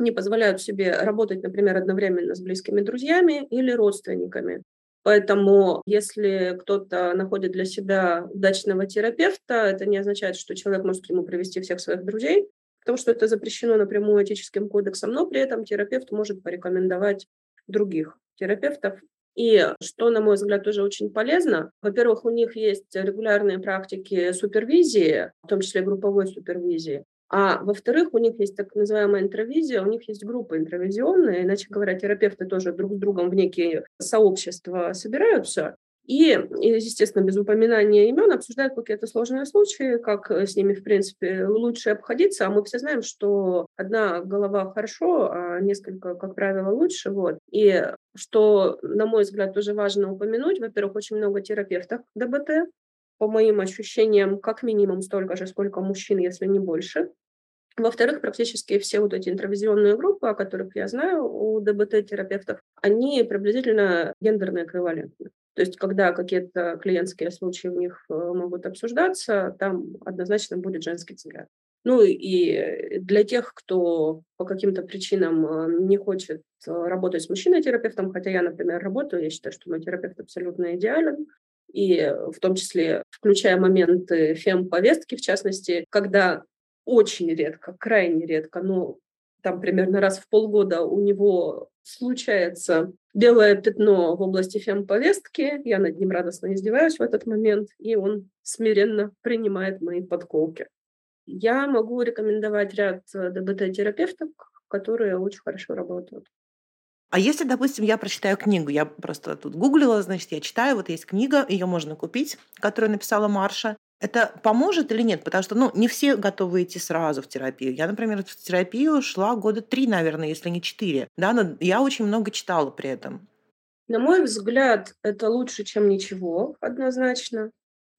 не позволяют себе работать, например, одновременно с близкими друзьями или родственниками. Поэтому, если кто-то находит для себя удачного терапевта, это не означает, что человек может к нему привести всех своих друзей, потому что это запрещено напрямую этическим кодексом, но при этом терапевт может порекомендовать других терапевтов и что, на мой взгляд, тоже очень полезно, во-первых, у них есть регулярные практики супервизии, в том числе групповой супервизии, а во-вторых, у них есть так называемая интровизия, у них есть группы интровизионные, иначе говоря, терапевты тоже друг с другом в некие сообщества собираются, и, естественно, без упоминания имен обсуждают какие-то сложные случаи, как с ними, в принципе, лучше обходиться. А мы все знаем, что одна голова хорошо, а несколько, как правило, лучше. Вот. И что, на мой взгляд, тоже важно упомянуть, во-первых, очень много терапевтов ДБТ, по моим ощущениям, как минимум столько же, сколько мужчин, если не больше. Во-вторых, практически все вот эти интервизионные группы, о которых я знаю у ДБТ-терапевтов, они приблизительно гендерно эквивалентны. То есть, когда какие-то клиентские случаи у них э, могут обсуждаться, там однозначно будет женский взгляд. Ну и для тех, кто по каким-то причинам э, не хочет э, работать с мужчиной-терапевтом, хотя я, например, работаю, я считаю, что мой терапевт абсолютно идеален, и в том числе включая моменты фем-повестки, в частности, когда очень редко, крайне редко, но там примерно раз в полгода у него случается белое пятно в области фемповестки, я над ним радостно издеваюсь в этот момент, и он смиренно принимает мои подколки. Я могу рекомендовать ряд э, ДБТ-терапевтов, которые очень хорошо работают. А если, допустим, я прочитаю книгу, я просто тут гуглила, значит, я читаю, вот есть книга, ее можно купить, которую написала Марша, это поможет или нет? Потому что, ну, не все готовы идти сразу в терапию. Я, например, в терапию шла года три, наверное, если не четыре. Да, но я очень много читала при этом. На мой взгляд, это лучше, чем ничего, однозначно.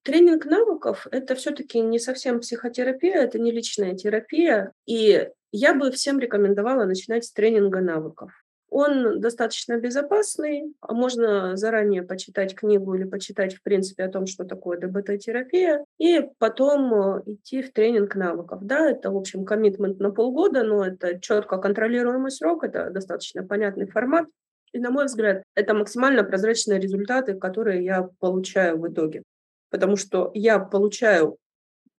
Тренинг навыков – это все-таки не совсем психотерапия, это не личная терапия. И я бы всем рекомендовала начинать с тренинга навыков. Он достаточно безопасный, а можно заранее почитать книгу или почитать, в принципе, о том, что такое ДБТ-терапия, и потом э, идти в тренинг навыков. Да, это, в общем, коммитмент на полгода, но это четко контролируемый срок, это достаточно понятный формат. И, на мой взгляд, это максимально прозрачные результаты, которые я получаю в итоге. Потому что я получаю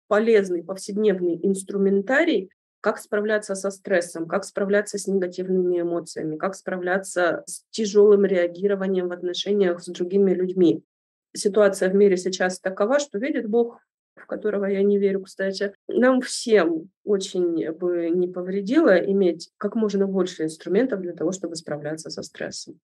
полезный повседневный инструментарий, как справляться со стрессом, как справляться с негативными эмоциями, как справляться с тяжелым реагированием в отношениях с другими людьми. Ситуация в мире сейчас такова, что видит Бог, в которого я не верю, кстати, нам всем очень бы не повредило иметь как можно больше инструментов для того, чтобы справляться со стрессом.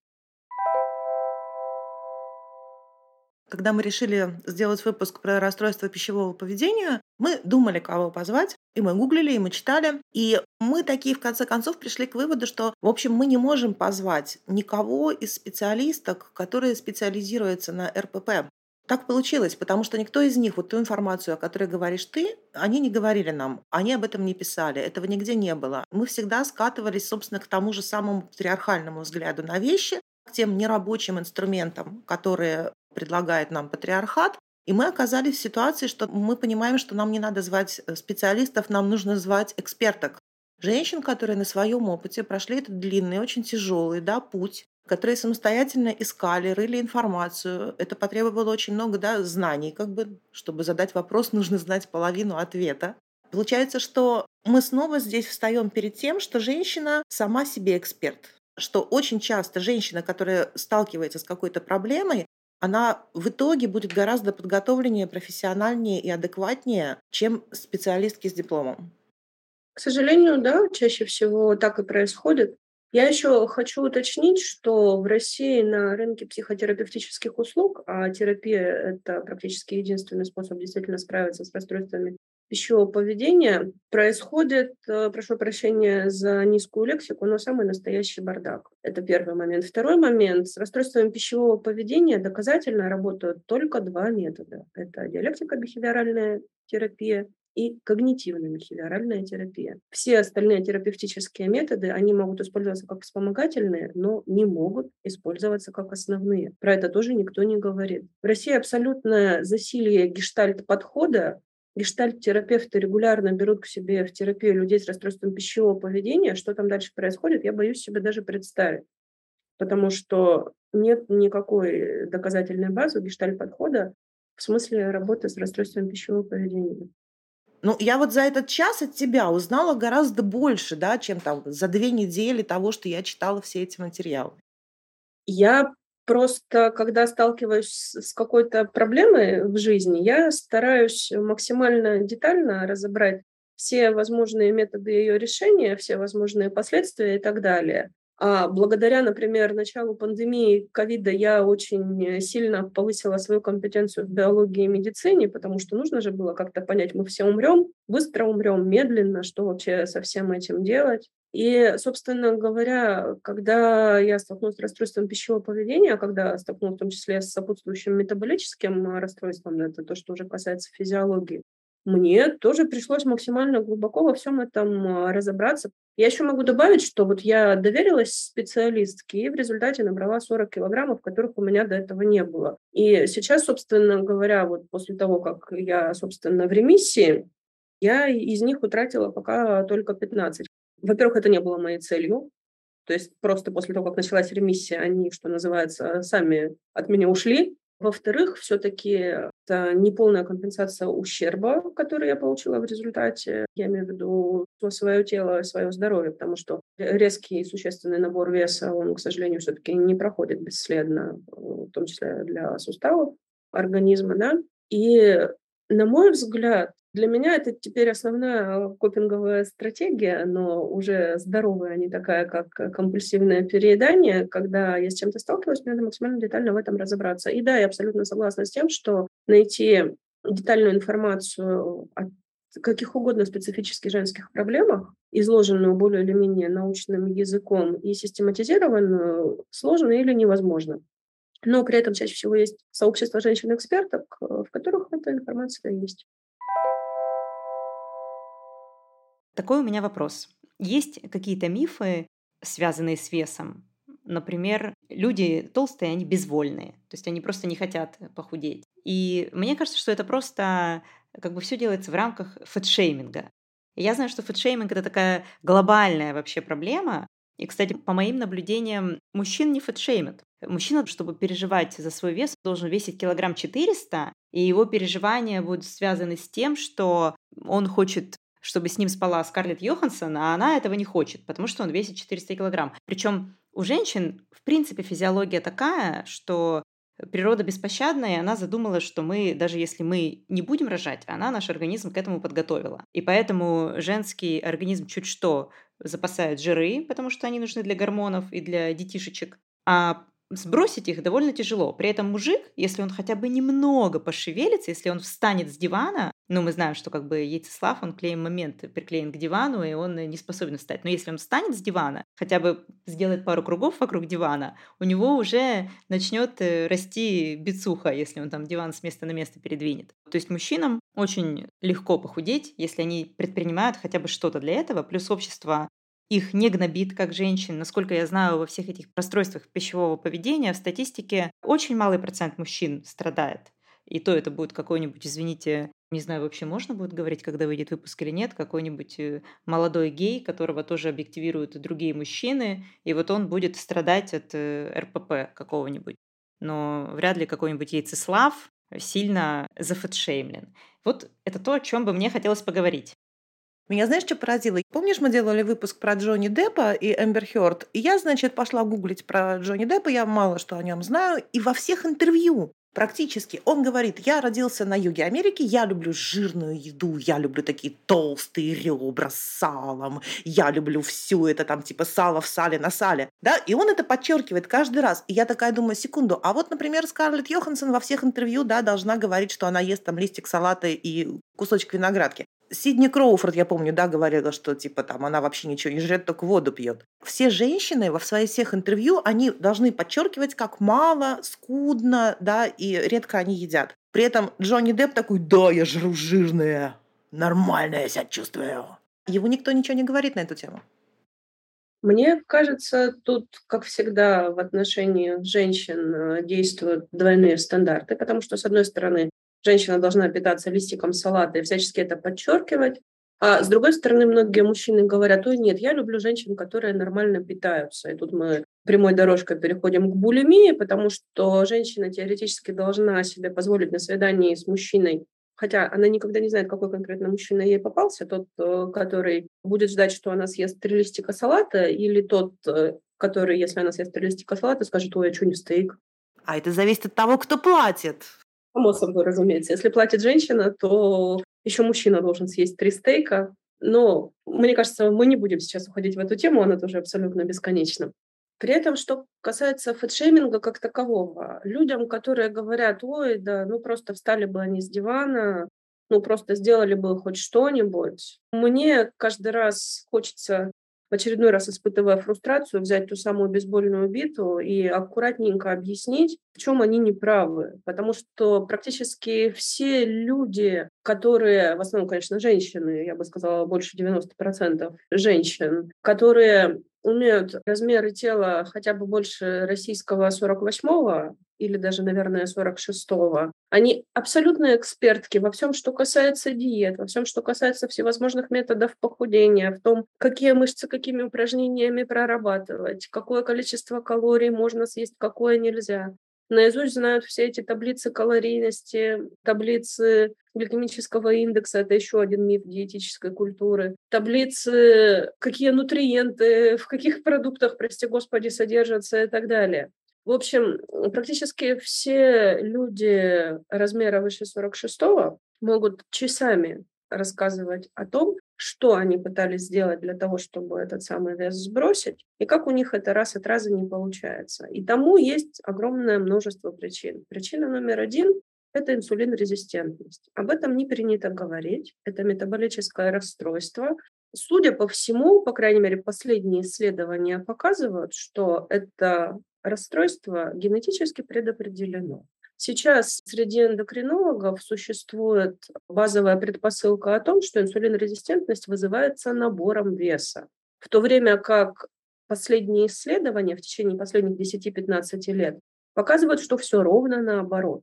Когда мы решили сделать выпуск про расстройство пищевого поведения, мы думали, кого позвать, и мы гуглили, и мы читали. И мы такие, в конце концов, пришли к выводу, что, в общем, мы не можем позвать никого из специалисток, которые специализируются на РПП. Так получилось, потому что никто из них, вот ту информацию, о которой говоришь ты, они не говорили нам, они об этом не писали, этого нигде не было. Мы всегда скатывались, собственно, к тому же самому патриархальному взгляду на вещи, к тем нерабочим инструментам, которые предлагает нам патриархат. И мы оказались в ситуации, что мы понимаем, что нам не надо звать э, специалистов, нам нужно звать эксперток. женщин, которые на своем опыте прошли этот длинный, очень тяжелый да, путь, которые самостоятельно искали, рыли информацию. Это потребовало очень много да, знаний, как бы, чтобы задать вопрос, нужно знать половину ответа. Получается, что мы снова здесь встаем перед тем, что женщина сама себе эксперт. Что очень часто женщина, которая сталкивается с какой-то проблемой, она в итоге будет гораздо подготовленнее, профессиональнее и адекватнее, чем специалистки с дипломом. К сожалению, да, чаще всего так и происходит. Я еще хочу уточнить, что в России на рынке психотерапевтических услуг, а терапия – это практически единственный способ действительно справиться с расстройствами пищевого поведения, происходит, э, прошу прощения за низкую лексику, но самый настоящий бардак. Это первый момент. Второй момент. С расстройствами пищевого поведения доказательно работают только два метода. Это диалектика-бихевиоральная терапия и когнитивно-бихевиоральная терапия. Все остальные терапевтические методы, они могут использоваться как вспомогательные, но не могут использоваться как основные. Про это тоже никто не говорит. В России абсолютное засилие гештальт-подхода гештальт-терапевты регулярно берут к себе в терапию людей с расстройством пищевого поведения, что там дальше происходит, я боюсь себе даже представить. Потому что нет никакой доказательной базы гештальт-подхода в смысле работы с расстройством пищевого поведения. Ну, я вот за этот час от тебя узнала гораздо больше, да, чем там за две недели того, что я читала все эти материалы. Я просто, когда сталкиваюсь с какой-то проблемой в жизни, я стараюсь максимально детально разобрать все возможные методы ее решения, все возможные последствия и так далее. А благодаря, например, началу пандемии ковида я очень сильно повысила свою компетенцию в биологии и медицине, потому что нужно же было как-то понять, мы все умрем, быстро умрем, медленно, что вообще со всем этим делать. И, собственно говоря, когда я столкнулась с расстройством пищевого поведения, когда столкнулась в том числе с сопутствующим метаболическим расстройством, это то, что уже касается физиологии, мне тоже пришлось максимально глубоко во всем этом а, разобраться. Я еще могу добавить, что вот я доверилась специалистке и в результате набрала 40 килограммов, которых у меня до этого не было. И сейчас, собственно говоря, вот после того, как я, собственно, в ремиссии, я из них утратила пока только 15. Во-первых, это не было моей целью. То есть просто после того, как началась ремиссия, они, что называется, сами от меня ушли. Во-вторых, все-таки это неполная компенсация ущерба, который я получила в результате. Я имею в виду свое тело, свое здоровье, потому что резкий и существенный набор веса, он, к сожалению, все-таки не проходит бесследно, в том числе для суставов организма. Да? И, на мой взгляд, для меня это теперь основная копинговая стратегия, но уже здоровая, а не такая, как компульсивное переедание. Когда я с чем-то сталкиваюсь, мне надо максимально детально в этом разобраться. И да, я абсолютно согласна с тем, что найти детальную информацию о каких угодно специфических женских проблемах, изложенную более или менее научным языком и систематизированную, сложно или невозможно. Но при этом чаще всего есть сообщество женщин-эксперток, в которых эта информация есть. Такой у меня вопрос. Есть какие-то мифы, связанные с весом? Например, люди толстые, они безвольные, то есть они просто не хотят похудеть. И мне кажется, что это просто как бы все делается в рамках фэтшейминга. Я знаю, что фэтшейминг – это такая глобальная вообще проблема. И, кстати, по моим наблюдениям, мужчин не фэтшеймят. Мужчина, чтобы переживать за свой вес, должен весить килограмм 400, и его переживания будут связаны с тем, что он хочет чтобы с ним спала Скарлетт Йоханссон, а она этого не хочет, потому что он весит 400 килограмм. Причем у женщин, в принципе, физиология такая, что природа беспощадная, и она задумала, что мы, даже если мы не будем рожать, она наш организм к этому подготовила. И поэтому женский организм чуть что запасает жиры, потому что они нужны для гормонов и для детишечек, а сбросить их довольно тяжело. При этом мужик, если он хотя бы немного пошевелится, если он встанет с дивана, ну, мы знаем, что как бы яйцеслав, он клеем момент приклеен к дивану, и он не способен встать. Но если он встанет с дивана, хотя бы сделает пару кругов вокруг дивана, у него уже начнет э, расти бицуха, если он там диван с места на место передвинет. То есть мужчинам очень легко похудеть, если они предпринимают хотя бы что-то для этого, плюс общество их не гнобит, как женщин. Насколько я знаю, во всех этих расстройствах пищевого поведения в статистике очень малый процент мужчин страдает. И то это будет какой-нибудь, извините, не знаю, вообще можно будет говорить, когда выйдет выпуск или нет, какой-нибудь э, молодой гей, которого тоже объективируют другие мужчины, и вот он будет страдать от э, РПП какого-нибудь. Но вряд ли какой-нибудь яйцеслав сильно зафэтшеймлен. Вот это то, о чем бы мне хотелось поговорить. Меня знаешь, что поразило? Помнишь, мы делали выпуск про Джонни Деппа и Эмбер Хёрд? И я, значит, пошла гуглить про Джонни Деппа, я мало что о нем знаю, и во всех интервью Практически. Он говорит, я родился на юге Америки, я люблю жирную еду, я люблю такие толстые ребра с салом, я люблю всю это там типа сало в сале на сале. Да, и он это подчеркивает каждый раз. И я такая думаю, секунду, а вот, например, Скарлетт Йоханссон во всех интервью, да, должна говорить, что она ест там листик салата и кусочек виноградки. Сидни Кроуфорд, я помню, да, говорила, что типа там она вообще ничего не жрет, только воду пьет. Все женщины во своих всех интервью, они должны подчеркивать, как мало, скудно, да, и редко они едят. При этом Джонни Депп такой, да, я жру жирное, нормально я себя чувствую. Его никто ничего не говорит на эту тему. Мне кажется, тут, как всегда, в отношении женщин э, действуют двойные стандарты, потому что, с одной стороны, женщина должна питаться листиком салата и всячески это подчеркивать. А с другой стороны, многие мужчины говорят, ой, нет, я люблю женщин, которые нормально питаются. И тут мы прямой дорожкой переходим к булимии, потому что женщина теоретически должна себе позволить на свидании с мужчиной, хотя она никогда не знает, какой конкретно мужчина ей попался, тот, э, который будет ждать, что она съест три листика салата, или тот, э, который, если она съест три листика салата, скажет, ой, а что не стейк? А это зависит от того, кто платит. Само собой, разумеется. Если платит женщина, то еще мужчина должен съесть три стейка. Но мне кажется, мы не будем сейчас уходить в эту тему, она тоже абсолютно бесконечна. При этом, что касается фэтшейминга как такового, людям, которые говорят, ой, да, ну просто встали бы они с дивана, ну просто сделали бы хоть что-нибудь, мне каждый раз хочется в очередной раз испытывая фрустрацию, взять ту самую бейсбольную биту и аккуратненько объяснить, в чем они неправы. Потому что практически все люди, которые, в основном, конечно, женщины, я бы сказала, больше 90% женщин, которые умеют размеры тела хотя бы больше российского 48-го или даже, наверное, 46-го. Они абсолютно экспертки во всем, что касается диет, во всем, что касается всевозможных методов похудения, в том, какие мышцы какими упражнениями прорабатывать, какое количество калорий можно съесть, какое нельзя наизусть знают все эти таблицы калорийности, таблицы гликемического индекса, это еще один миф диетической культуры, таблицы, какие нутриенты, в каких продуктах, прости господи, содержатся и так далее. В общем, практически все люди размера выше 46 могут часами рассказывать о том, что они пытались сделать для того, чтобы этот самый вес сбросить, и как у них это раз от раза не получается. И тому есть огромное множество причин. Причина номер один – это инсулинрезистентность. Об этом не принято говорить. Это метаболическое расстройство. Судя по всему, по крайней мере, последние исследования показывают, что это расстройство генетически предопределено. Сейчас среди эндокринологов существует базовая предпосылка о том, что инсулинорезистентность вызывается набором веса. В то время как последние исследования в течение последних 10-15 лет показывают, что все ровно наоборот.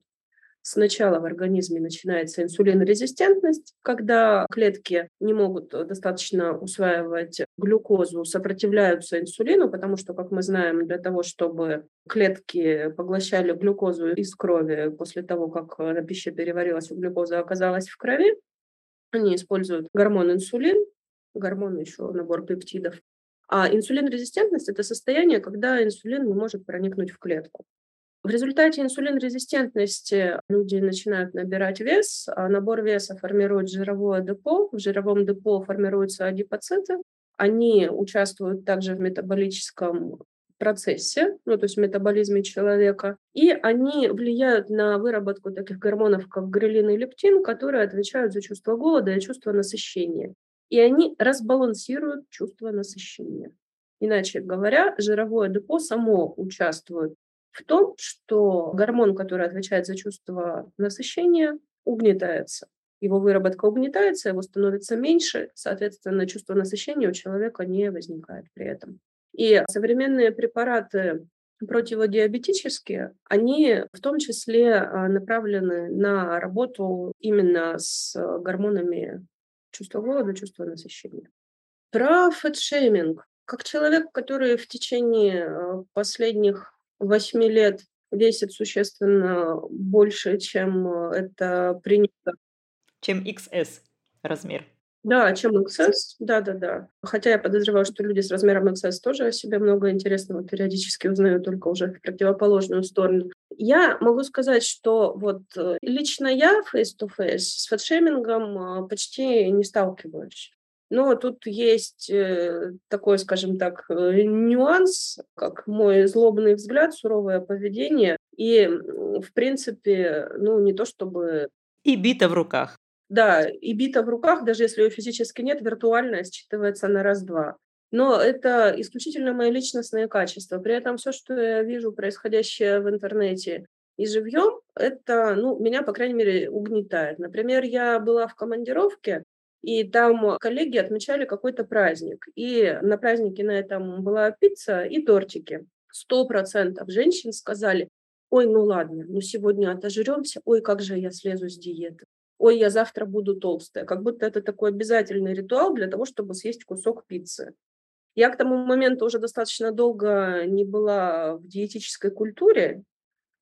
Сначала в организме начинается инсулинорезистентность, когда клетки не могут достаточно усваивать глюкозу, сопротивляются инсулину, потому что, как мы знаем, для того, чтобы клетки поглощали глюкозу из крови после того, как пища переварилась, глюкоза оказалась в крови, они используют гормон инсулин, гормон еще набор пептидов. А инсулинрезистентность – это состояние, когда инсулин не может проникнуть в клетку. В результате инсулинрезистентности люди начинают набирать вес, а набор веса формирует жировое депо, в жировом депо формируются адипоциты, они участвуют также в метаболическом процессе, ну, то есть в метаболизме человека, и они влияют на выработку таких гормонов, как грелин и лептин, которые отвечают за чувство голода и чувство насыщения. И они разбалансируют чувство насыщения. Иначе говоря, жировое депо само участвует в том, что гормон, который отвечает за чувство насыщения, угнетается. Его выработка угнетается, его становится меньше, соответственно, чувство насыщения у человека не возникает при этом. И современные препараты противодиабетические, они в том числе а, направлены на работу именно с гормонами чувства голода, чувства насыщения. Про фэтшейминг. Как человек, который в течение а, последних восьми лет весит существенно больше, чем это принято. Чем XS размер. Да, чем XS, да-да-да. Хотя я подозреваю, что люди с размером XS тоже о себе много интересного периодически узнают, только уже в противоположную сторону. Я могу сказать, что вот э, лично я face-to-face с фэтшеймингом а, почти не сталкиваюсь. Но тут есть э, такой, скажем так, э, нюанс, как мой злобный взгляд, суровое поведение. И, в принципе, ну, не то чтобы... И бита в руках. Да, и бита в руках, даже если ее физически нет, виртуально считывается на раз-два. Но это исключительно мои личностные качества. При этом все, что я вижу происходящее в интернете и живьем, это, ну, меня, по крайней мере, угнетает. Например, я была в командировке, и там коллеги отмечали какой-то праздник. И на празднике на этом была пицца и тортики. Сто процентов женщин сказали, ой, ну ладно, ну сегодня отожремся, ой, как же я слезу с диеты ой, я завтра буду толстая. Как будто это такой обязательный ритуал для того, чтобы съесть кусок пиццы. Я к тому моменту уже достаточно долго не была в диетической культуре,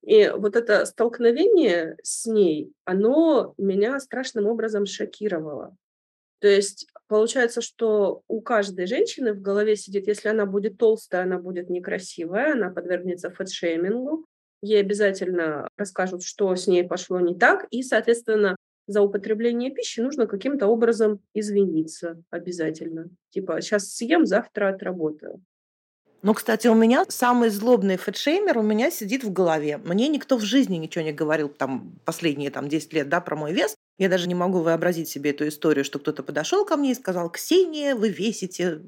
и вот это столкновение с ней, оно меня страшным образом шокировало. То есть получается, что у каждой женщины в голове сидит, если она будет толстая, она будет некрасивая, она подвергнется фэтшеймингу, ей обязательно расскажут, что с ней пошло не так, и, соответственно, за употребление пищи нужно каким-то образом извиниться обязательно. Типа, сейчас съем, завтра отработаю. Ну, кстати, у меня самый злобный фэтшеймер у меня сидит в голове. Мне никто в жизни ничего не говорил там последние там, 10 лет да, про мой вес. Я даже не могу вообразить себе эту историю, что кто-то подошел ко мне и сказал, Ксения, вы весите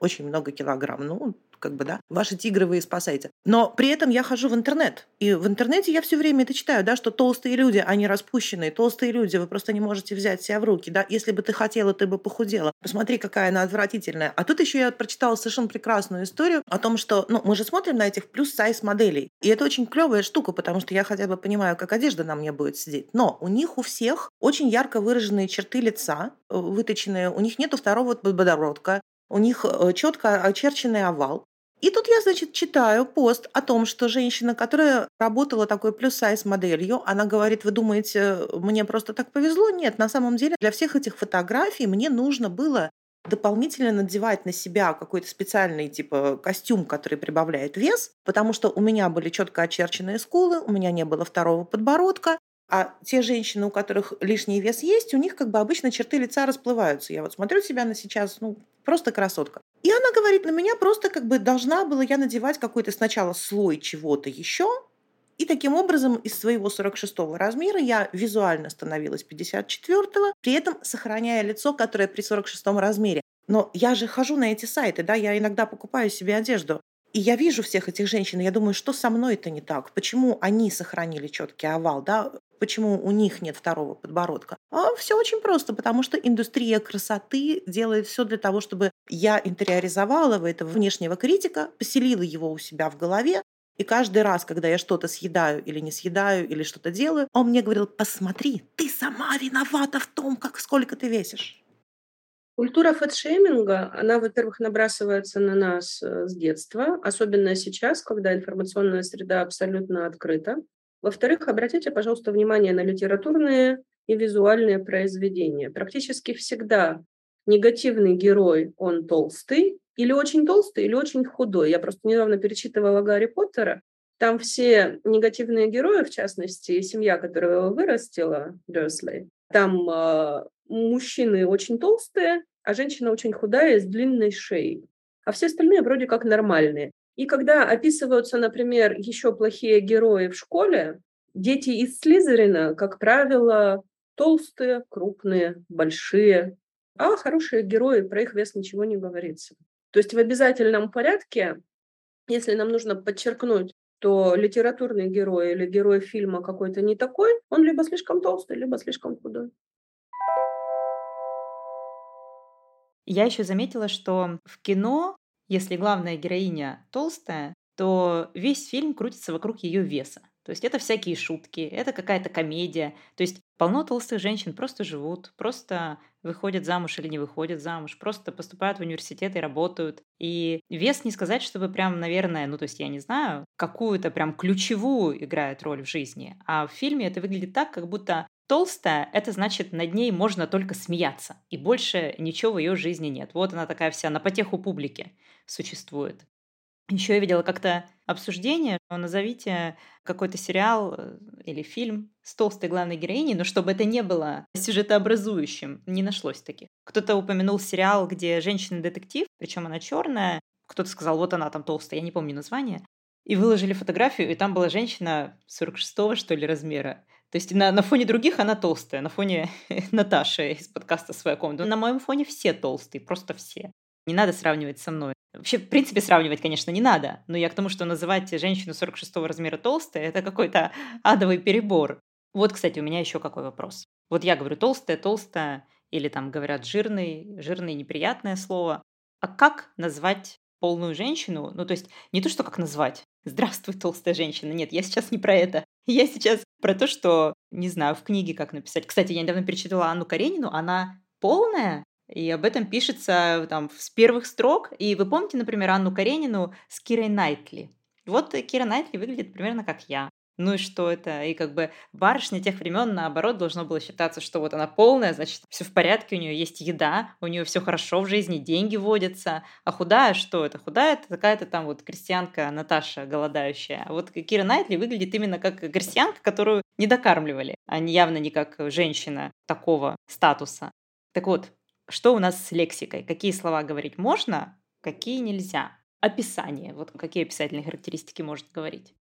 очень много килограмм. Ну, как бы, да, ваши тигры вы спасаете. Но при этом я хожу в интернет, и в интернете я все время это читаю, да, что толстые люди, они распущенные, толстые люди, вы просто не можете взять себя в руки, да, если бы ты хотела, ты бы похудела. Посмотри, какая она отвратительная. А тут еще я прочитала совершенно прекрасную историю о том, что, ну, мы же смотрим на этих плюс-сайз моделей, и это очень клевая штука, потому что я хотя бы понимаю, как одежда на мне будет сидеть. Но у них у всех очень ярко выраженные черты лица, э, выточенные, у них нету второго подбородка, у них э, четко очерченный овал. И тут я, значит, читаю пост о том, что женщина, которая работала такой плюс-сайз моделью, она говорит, вы думаете, мне просто так повезло? Нет, на самом деле для всех этих фотографий мне нужно было дополнительно надевать на себя какой-то специальный типа костюм, который прибавляет вес, потому что у меня были четко очерченные скулы, у меня не было второго подбородка, а те женщины, у которых лишний вес есть, у них как бы обычно черты лица расплываются. Я вот смотрю себя на сейчас, ну, просто красотка. И она говорит, на меня просто как бы должна была я надевать какой-то сначала слой чего-то еще, и таким образом из своего 46 размера я визуально становилась 54-го, при этом сохраняя лицо, которое при 46 размере. Но я же хожу на эти сайты, да, я иногда покупаю себе одежду. И я вижу всех этих женщин, и я думаю, что со мной это не так? Почему они сохранили четкий овал, да? Почему у них нет второго подбородка? А все очень просто, потому что индустрия красоты делает все для того, чтобы я интериоризовала этого внешнего критика, поселила его у себя в голове, и каждый раз, когда я что-то съедаю или не съедаю, или что-то делаю, он мне говорил, посмотри, ты сама виновата в том, как сколько ты весишь. Культура фэтшейминга, она, во-первых, набрасывается на нас э, с детства, особенно сейчас, когда информационная среда абсолютно открыта. Во-вторых, обратите, пожалуйста, внимание на литературные и визуальные произведения. Практически всегда негативный герой, он толстый, или очень толстый, или очень худой. Я просто недавно перечитывала Гарри Поттера. Там все негативные герои, в частности, семья, которая его вырастила, Дерсли, там э, мужчины очень толстые, а женщина очень худая с длинной шеей. А все остальные вроде как нормальные. И когда описываются, например, еще плохие герои в школе, дети из Слизерина, как правило, толстые, крупные, большие, а хорошие герои, про их вес ничего не говорится. То есть в обязательном порядке, если нам нужно подчеркнуть, то литературный герой или герой фильма какой-то не такой, он либо слишком толстый, либо слишком худой. Я еще заметила, что в кино если главная героиня толстая, то весь фильм крутится вокруг ее веса. То есть это всякие шутки, это какая-то комедия. То есть полно толстых женщин просто живут, просто выходят замуж или не выходят замуж, просто поступают в университет и работают. И вес не сказать, чтобы прям, наверное, ну то есть я не знаю, какую-то прям ключевую играет роль в жизни. А в фильме это выглядит так, как будто толстая, это значит, над ней можно только смеяться, и больше ничего в ее жизни нет. Вот она такая вся на потеху публики существует. Еще я видела как-то обсуждение, назовите какой-то сериал э, или фильм с толстой главной героиней, но чтобы это не было сюжетообразующим, не нашлось таких. Кто-то упомянул сериал, где женщина-детектив, причем она черная, кто-то сказал, вот она там толстая, я не помню название, и выложили фотографию, и там была женщина 46-го, что ли, размера. То есть на, на фоне других она толстая, на фоне Наташи из подкаста «Своя комната». На моем фоне все толстые, просто все. Не надо сравнивать со мной. Вообще, в принципе, сравнивать, конечно, не надо. Но я к тому, что называть женщину 46 размера толстой, это какой-то адовый перебор. Вот, кстати, у меня еще какой вопрос. Вот я говорю толстая, толстая, или там говорят жирный, жирный неприятное слово. А как назвать полную женщину? Ну, то есть не то, что как назвать. Здравствуй, толстая женщина. Нет, я сейчас не про это. Я сейчас про то, что, не знаю, в книге как написать. Кстати, я недавно перечитала Анну Каренину. Она полная, и об этом пишется там с первых строк. И вы помните, например, Анну Каренину с Кирой Найтли? Вот Кира Найтли выглядит примерно как я. Ну и что это? И как бы барышня тех времен, наоборот, должно было считаться, что вот она полная, значит, все в порядке, у нее есть еда, у нее все хорошо в жизни, деньги водятся. А худая что это? Худая это какая-то там вот крестьянка Наташа голодающая. А вот Кира Найтли выглядит именно как крестьянка, которую не докармливали, а не явно не как женщина такого статуса. Так вот, что у нас с лексикой? Какие слова говорить можно, какие нельзя? Описание. Вот какие описательные характеристики может говорить?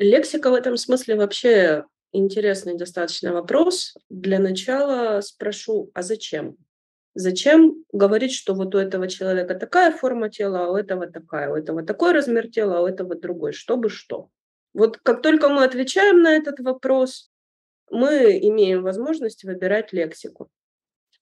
Лексика в этом смысле вообще интересный достаточно вопрос. Для начала спрошу, а зачем? Зачем говорить, что вот у этого человека такая форма тела, а у этого такая, у этого такой размер тела, а у этого другой, чтобы что? Вот как только мы отвечаем на этот вопрос, мы имеем возможность выбирать лексику.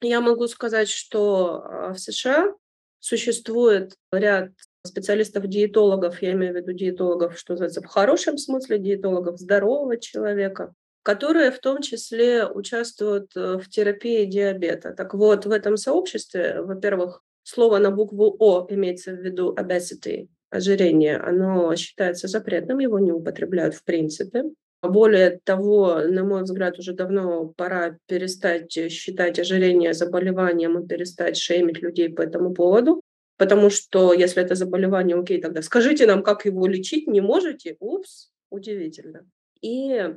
Я могу сказать, что а, в США существует ряд специалистов-диетологов, я имею в виду диетологов, что называется, в хорошем смысле диетологов здорового человека, которые в том числе участвуют э, в терапии диабета. Так вот, в этом сообществе, во-первых, слово на букву О имеется в виду obesity, ожирение, оно считается запретным, его не употребляют в принципе. Более того, на мой взгляд, уже давно пора перестать считать ожирение заболеванием и перестать шеймить людей по этому поводу. Потому что если это заболевание, окей, тогда скажите нам, как его лечить, не можете? Упс, удивительно. И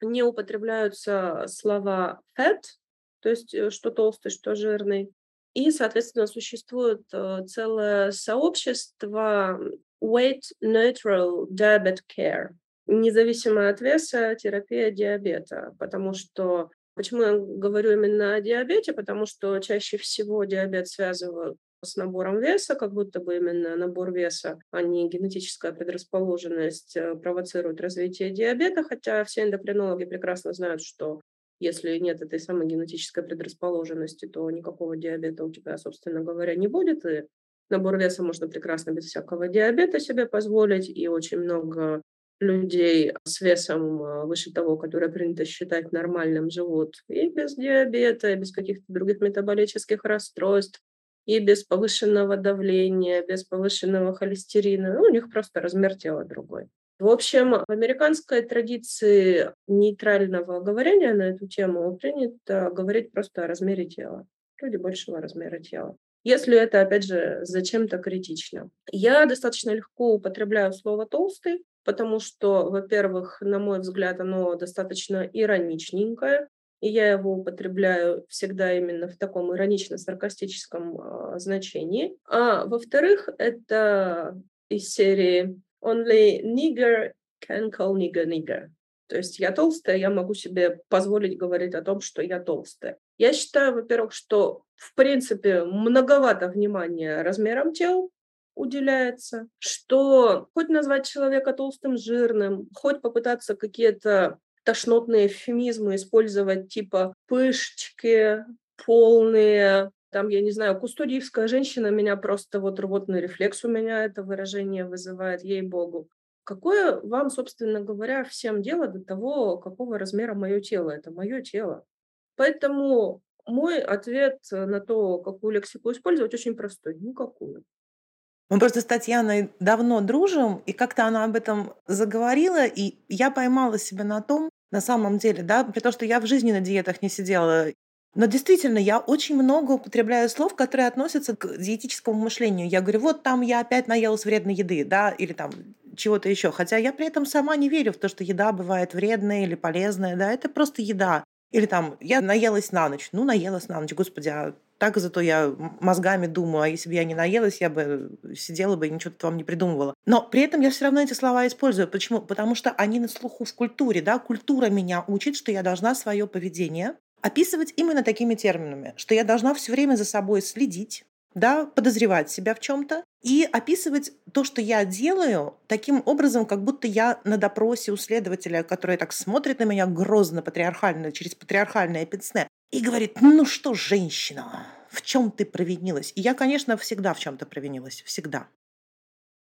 не употребляются слова fat, то есть э, что толстый, что жирный. И, соответственно, существует э, целое сообщество Weight Neutral Diabetes Care независимо от веса терапия диабета, потому что Почему я говорю именно о диабете? Потому что чаще всего диабет связывают с набором веса, как будто бы именно набор веса, а не генетическая предрасположенность э, провоцирует развитие диабета, хотя все эндокринологи прекрасно знают, что если нет этой самой генетической предрасположенности, то никакого диабета у тебя, собственно говоря, не будет, и набор веса можно прекрасно без всякого диабета себе позволить, и очень много людей с весом а, выше того, которое принято считать нормальным, живут и без диабета, и без каких-то других метаболических расстройств, и без повышенного давления, без повышенного холестерина. Ну, у них просто размер тела другой. В общем, в американской традиции нейтрального говорения на эту тему принято говорить просто о размере тела. Люди большего размера тела. Если это, опять же, зачем-то критично. Я достаточно легко употребляю слово «толстый», потому что, во-первых, на мой взгляд, оно достаточно ироничненькое, и я его употребляю всегда именно в таком иронично-саркастическом э, значении. А во-вторых, это из серии «Only nigger can call nigger nigger». То есть я толстая, я могу себе позволить говорить о том, что я толстая. Я считаю, во-первых, что в принципе многовато внимания размерам тел, уделяется, что хоть назвать человека толстым, жирным, хоть попытаться какие-то тошнотные эвфемизмы использовать, типа пышечки, полные, Там, я не знаю, кустодиевская женщина меня просто вот рвотный рефлекс у меня это выражение вызывает, ей-богу. Какое вам, собственно говоря, всем дело до того, какого размера мое тело? Это мое тело. Поэтому мой ответ на то, какую лексику использовать, очень простой. Никакую. Мы просто с Татьяной давно дружим, и как-то она об этом заговорила, и я поймала себя на том, на самом деле, да, при том, что я в жизни на диетах не сидела, но действительно, я очень много употребляю слов, которые относятся к диетическому мышлению. Я говорю, вот там я опять наелась вредной еды, да, или там чего-то еще. Хотя я при этом сама не верю в то, что еда бывает вредная или полезная, да, это просто еда. Или там, я наелась на ночь. Ну, наелась на ночь, господи, а так зато я мозгами думаю, а если бы я не наелась, я бы сидела бы и ничего вам не придумывала. Но при этом я все равно эти слова использую. Почему? Потому что они на слуху в культуре, да, культура меня учит, что я должна свое поведение описывать именно такими терминами, что я должна все время за собой следить, да, подозревать себя в чем-то и описывать то, что я делаю, таким образом, как будто я на допросе у следователя, который так смотрит на меня грозно, патриархально, через патриархальное пенсне, и говорит, ну что, женщина, в чем ты провинилась? И я, конечно, всегда в чем-то провинилась, всегда.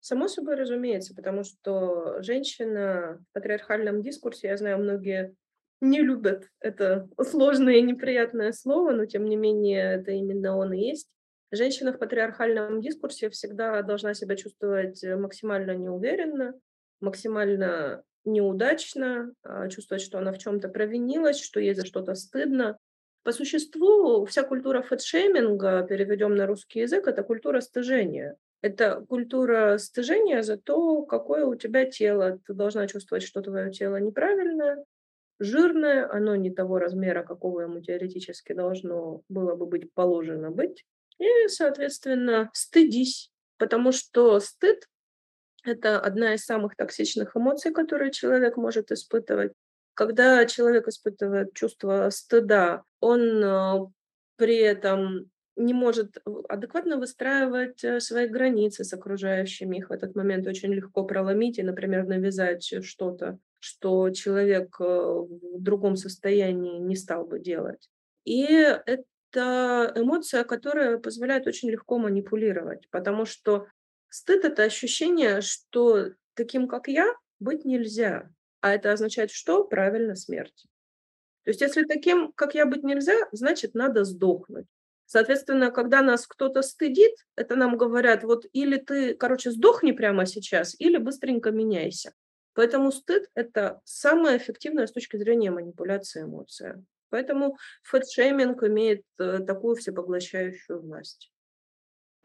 Само собой разумеется, потому что женщина в патриархальном дискурсе, я знаю, многие не любят это сложное и неприятное слово, но тем не менее это именно он и есть. Женщина в патриархальном дискурсе всегда должна себя чувствовать максимально неуверенно, максимально неудачно, а, чувствовать, что она в чем-то провинилась, что ей за что-то стыдно. По существу вся культура фэтшейминга, переведем на русский язык, это культура стыжения. Это культура стыжения за то, какое у тебя тело. Ты должна чувствовать, что твое тело неправильное, жирное, оно не того размера, какого ему теоретически должно было бы быть положено быть. И, соответственно, стыдись, потому что стыд – это одна из самых токсичных эмоций, которые человек может испытывать. Когда человек испытывает чувство стыда, он э, при этом не может адекватно выстраивать э, свои границы с окружающими. Их в этот момент очень легко проломить и, например, навязать что-то что человек э, в другом состоянии не стал бы делать. И это эмоция, которая позволяет очень легко манипулировать, потому что стыд — это ощущение, что таким, как я, быть нельзя. А это означает что? Правильно, смерть. То есть если таким, как я, быть нельзя, значит, надо сдохнуть. Соответственно, когда нас кто-то стыдит, это нам говорят, вот или ты, короче, сдохни прямо сейчас, или быстренько меняйся. Поэтому стыд – это самая эффективная с точки зрения манипуляции эмоция. Поэтому фэтшейминг имеет э, такую всепоглощающую власть.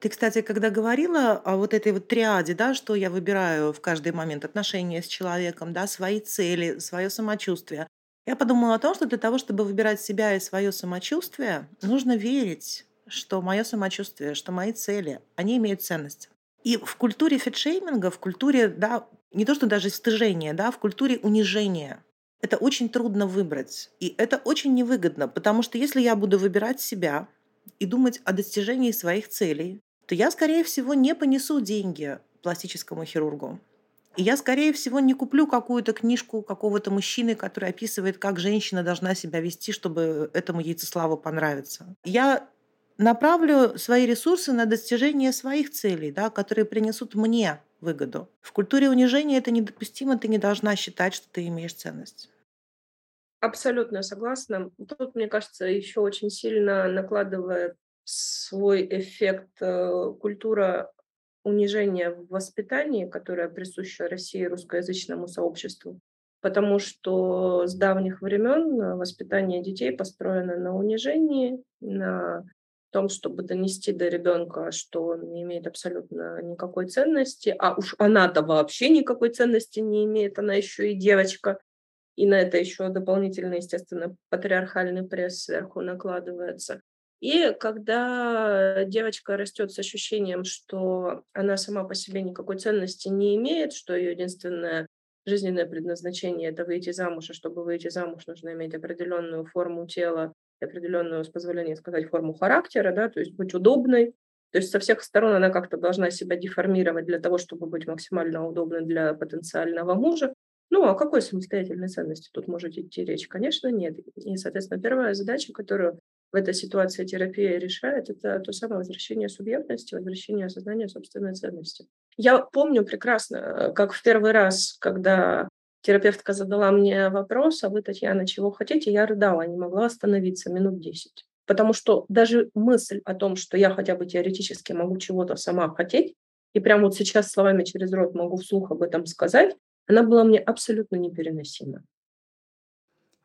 Ты, кстати, когда говорила о вот этой вот триаде, да, что я выбираю в каждый момент отношения с человеком, да, свои цели, свое самочувствие, я подумала о том, что для того, чтобы выбирать себя и свое самочувствие, нужно верить, что мое самочувствие, что мои цели, они имеют ценность. И в культуре фетшейминга, в культуре, да, не то что даже стыжения, да, в культуре унижения, это очень трудно выбрать. И это очень невыгодно, потому что если я буду выбирать себя и думать о достижении своих целей, то я, скорее всего, не понесу деньги пластическому хирургу. И я, скорее всего, не куплю какую-то книжку какого-то мужчины, который описывает, как женщина должна себя вести, чтобы этому яйцеславу понравиться. Я направлю свои ресурсы на достижение своих целей, да, которые принесут мне выгоду. В культуре унижения это недопустимо, ты не должна считать, что ты имеешь ценность. Абсолютно согласна. Тут, мне кажется, еще очень сильно накладывает свой эффект э, культура унижения в воспитании, которая присуща России русскоязычному сообществу. Потому что с давних времен воспитание детей построено на унижении, на том, чтобы донести до ребенка, что он не имеет абсолютно никакой ценности, а уж она-то вообще никакой ценности не имеет, она еще и девочка, и на это еще дополнительно, естественно, патриархальный пресс сверху накладывается. И когда девочка растет с ощущением, что она сама по себе никакой ценности не имеет, что ее единственное жизненное предназначение – это выйти замуж, а чтобы выйти замуж, нужно иметь определенную форму тела, определенную, с позволения сказать, форму характера, да, то есть быть удобной. То есть со всех сторон она как-то должна себя деформировать для того, чтобы быть максимально удобной для потенциального мужа. Ну, о какой самостоятельной ценности тут может идти речь? Конечно, нет. И, соответственно, первая задача, которую в этой ситуации терапия решает, это то самое возвращение субъектности, возвращение осознания собственной ценности. Я помню прекрасно, как в первый раз, когда терапевтка задала мне вопрос, а вы, Татьяна, чего хотите, я рыдала, не могла остановиться минут десять. Потому что даже мысль о том, что я хотя бы теоретически могу чего-то сама хотеть, и прямо вот сейчас словами через рот могу вслух об этом сказать, она была мне абсолютно непереносима.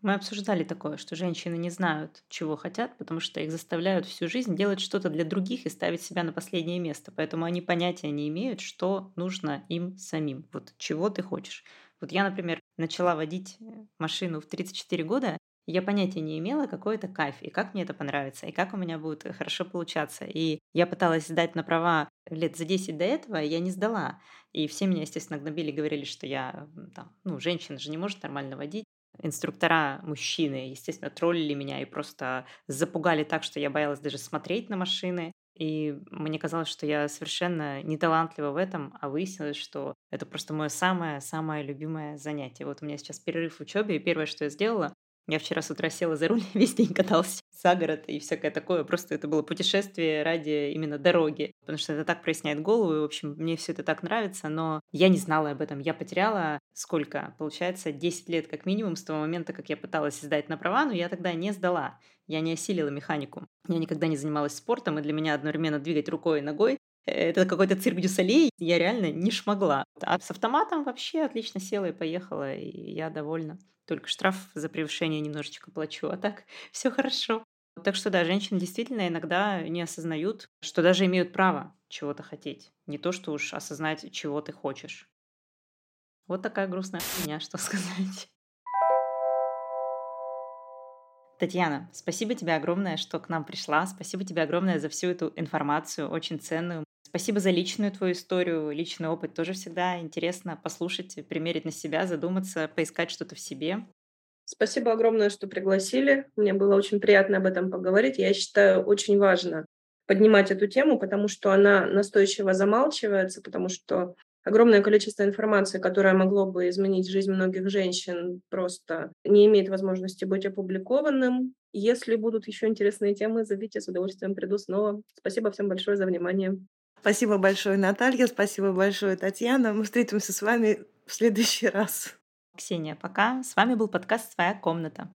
Мы обсуждали такое, что женщины не знают, чего хотят, потому что их заставляют всю жизнь делать что-то для других и ставить себя на последнее место. Поэтому они понятия не имеют, что нужно им самим. Вот чего ты хочешь. Вот я, например, начала водить машину в 34 года, я понятия не имела, какой это кайф, и как мне это понравится, и как у меня будет хорошо получаться. И я пыталась сдать на права лет за 10 до этого, я не сдала. И все меня, естественно, гнобили, говорили, что я, там, ну, женщина же не может нормально водить инструктора мужчины, естественно, троллили меня и просто запугали так, что я боялась даже смотреть на машины. И мне казалось, что я совершенно не талантлива в этом, а выяснилось, что это просто мое самое-самое любимое занятие. Вот у меня сейчас перерыв в учебе, и первое, что я сделала, я вчера с утра села за руль, весь день каталась за город и всякое такое. Просто это было путешествие ради именно дороги, потому что это так проясняет голову. И, в общем, мне все это так нравится, но я не знала об этом. Я потеряла сколько? Получается, 10 лет как минимум с того момента, как я пыталась сдать на права, но я тогда не сдала. Я не осилила механику. Я никогда не занималась спортом, и для меня одновременно двигать рукой и ногой это какой-то цирк дюсалей, я реально не шмогла. А с автоматом вообще отлично села и поехала, и я довольна. Только штраф за превышение немножечко плачу, а так все хорошо. Так что да, женщины действительно иногда не осознают, что даже имеют право чего-то хотеть. Не то, что уж осознать, чего ты хочешь. Вот такая грустная меня, что сказать. Татьяна, спасибо тебе огромное, что к нам пришла. Спасибо тебе огромное за всю эту информацию, очень ценную. Спасибо за личную твою историю, личный опыт. Тоже всегда интересно послушать, примерить на себя, задуматься, поискать что-то в себе. Спасибо огромное, что пригласили. Мне было очень приятно об этом поговорить. Я считаю, очень важно поднимать эту тему, потому что она настойчиво замалчивается, потому что огромное количество информации, которое могло бы изменить жизнь многих женщин, просто не имеет возможности быть опубликованным. Если будут еще интересные темы, зовите, с удовольствием приду снова. Спасибо всем большое за внимание. Спасибо большое, Наталья. Спасибо большое, Татьяна. Мы встретимся с вами в следующий раз. Ксения, пока. С вами был подкаст «Своя комната».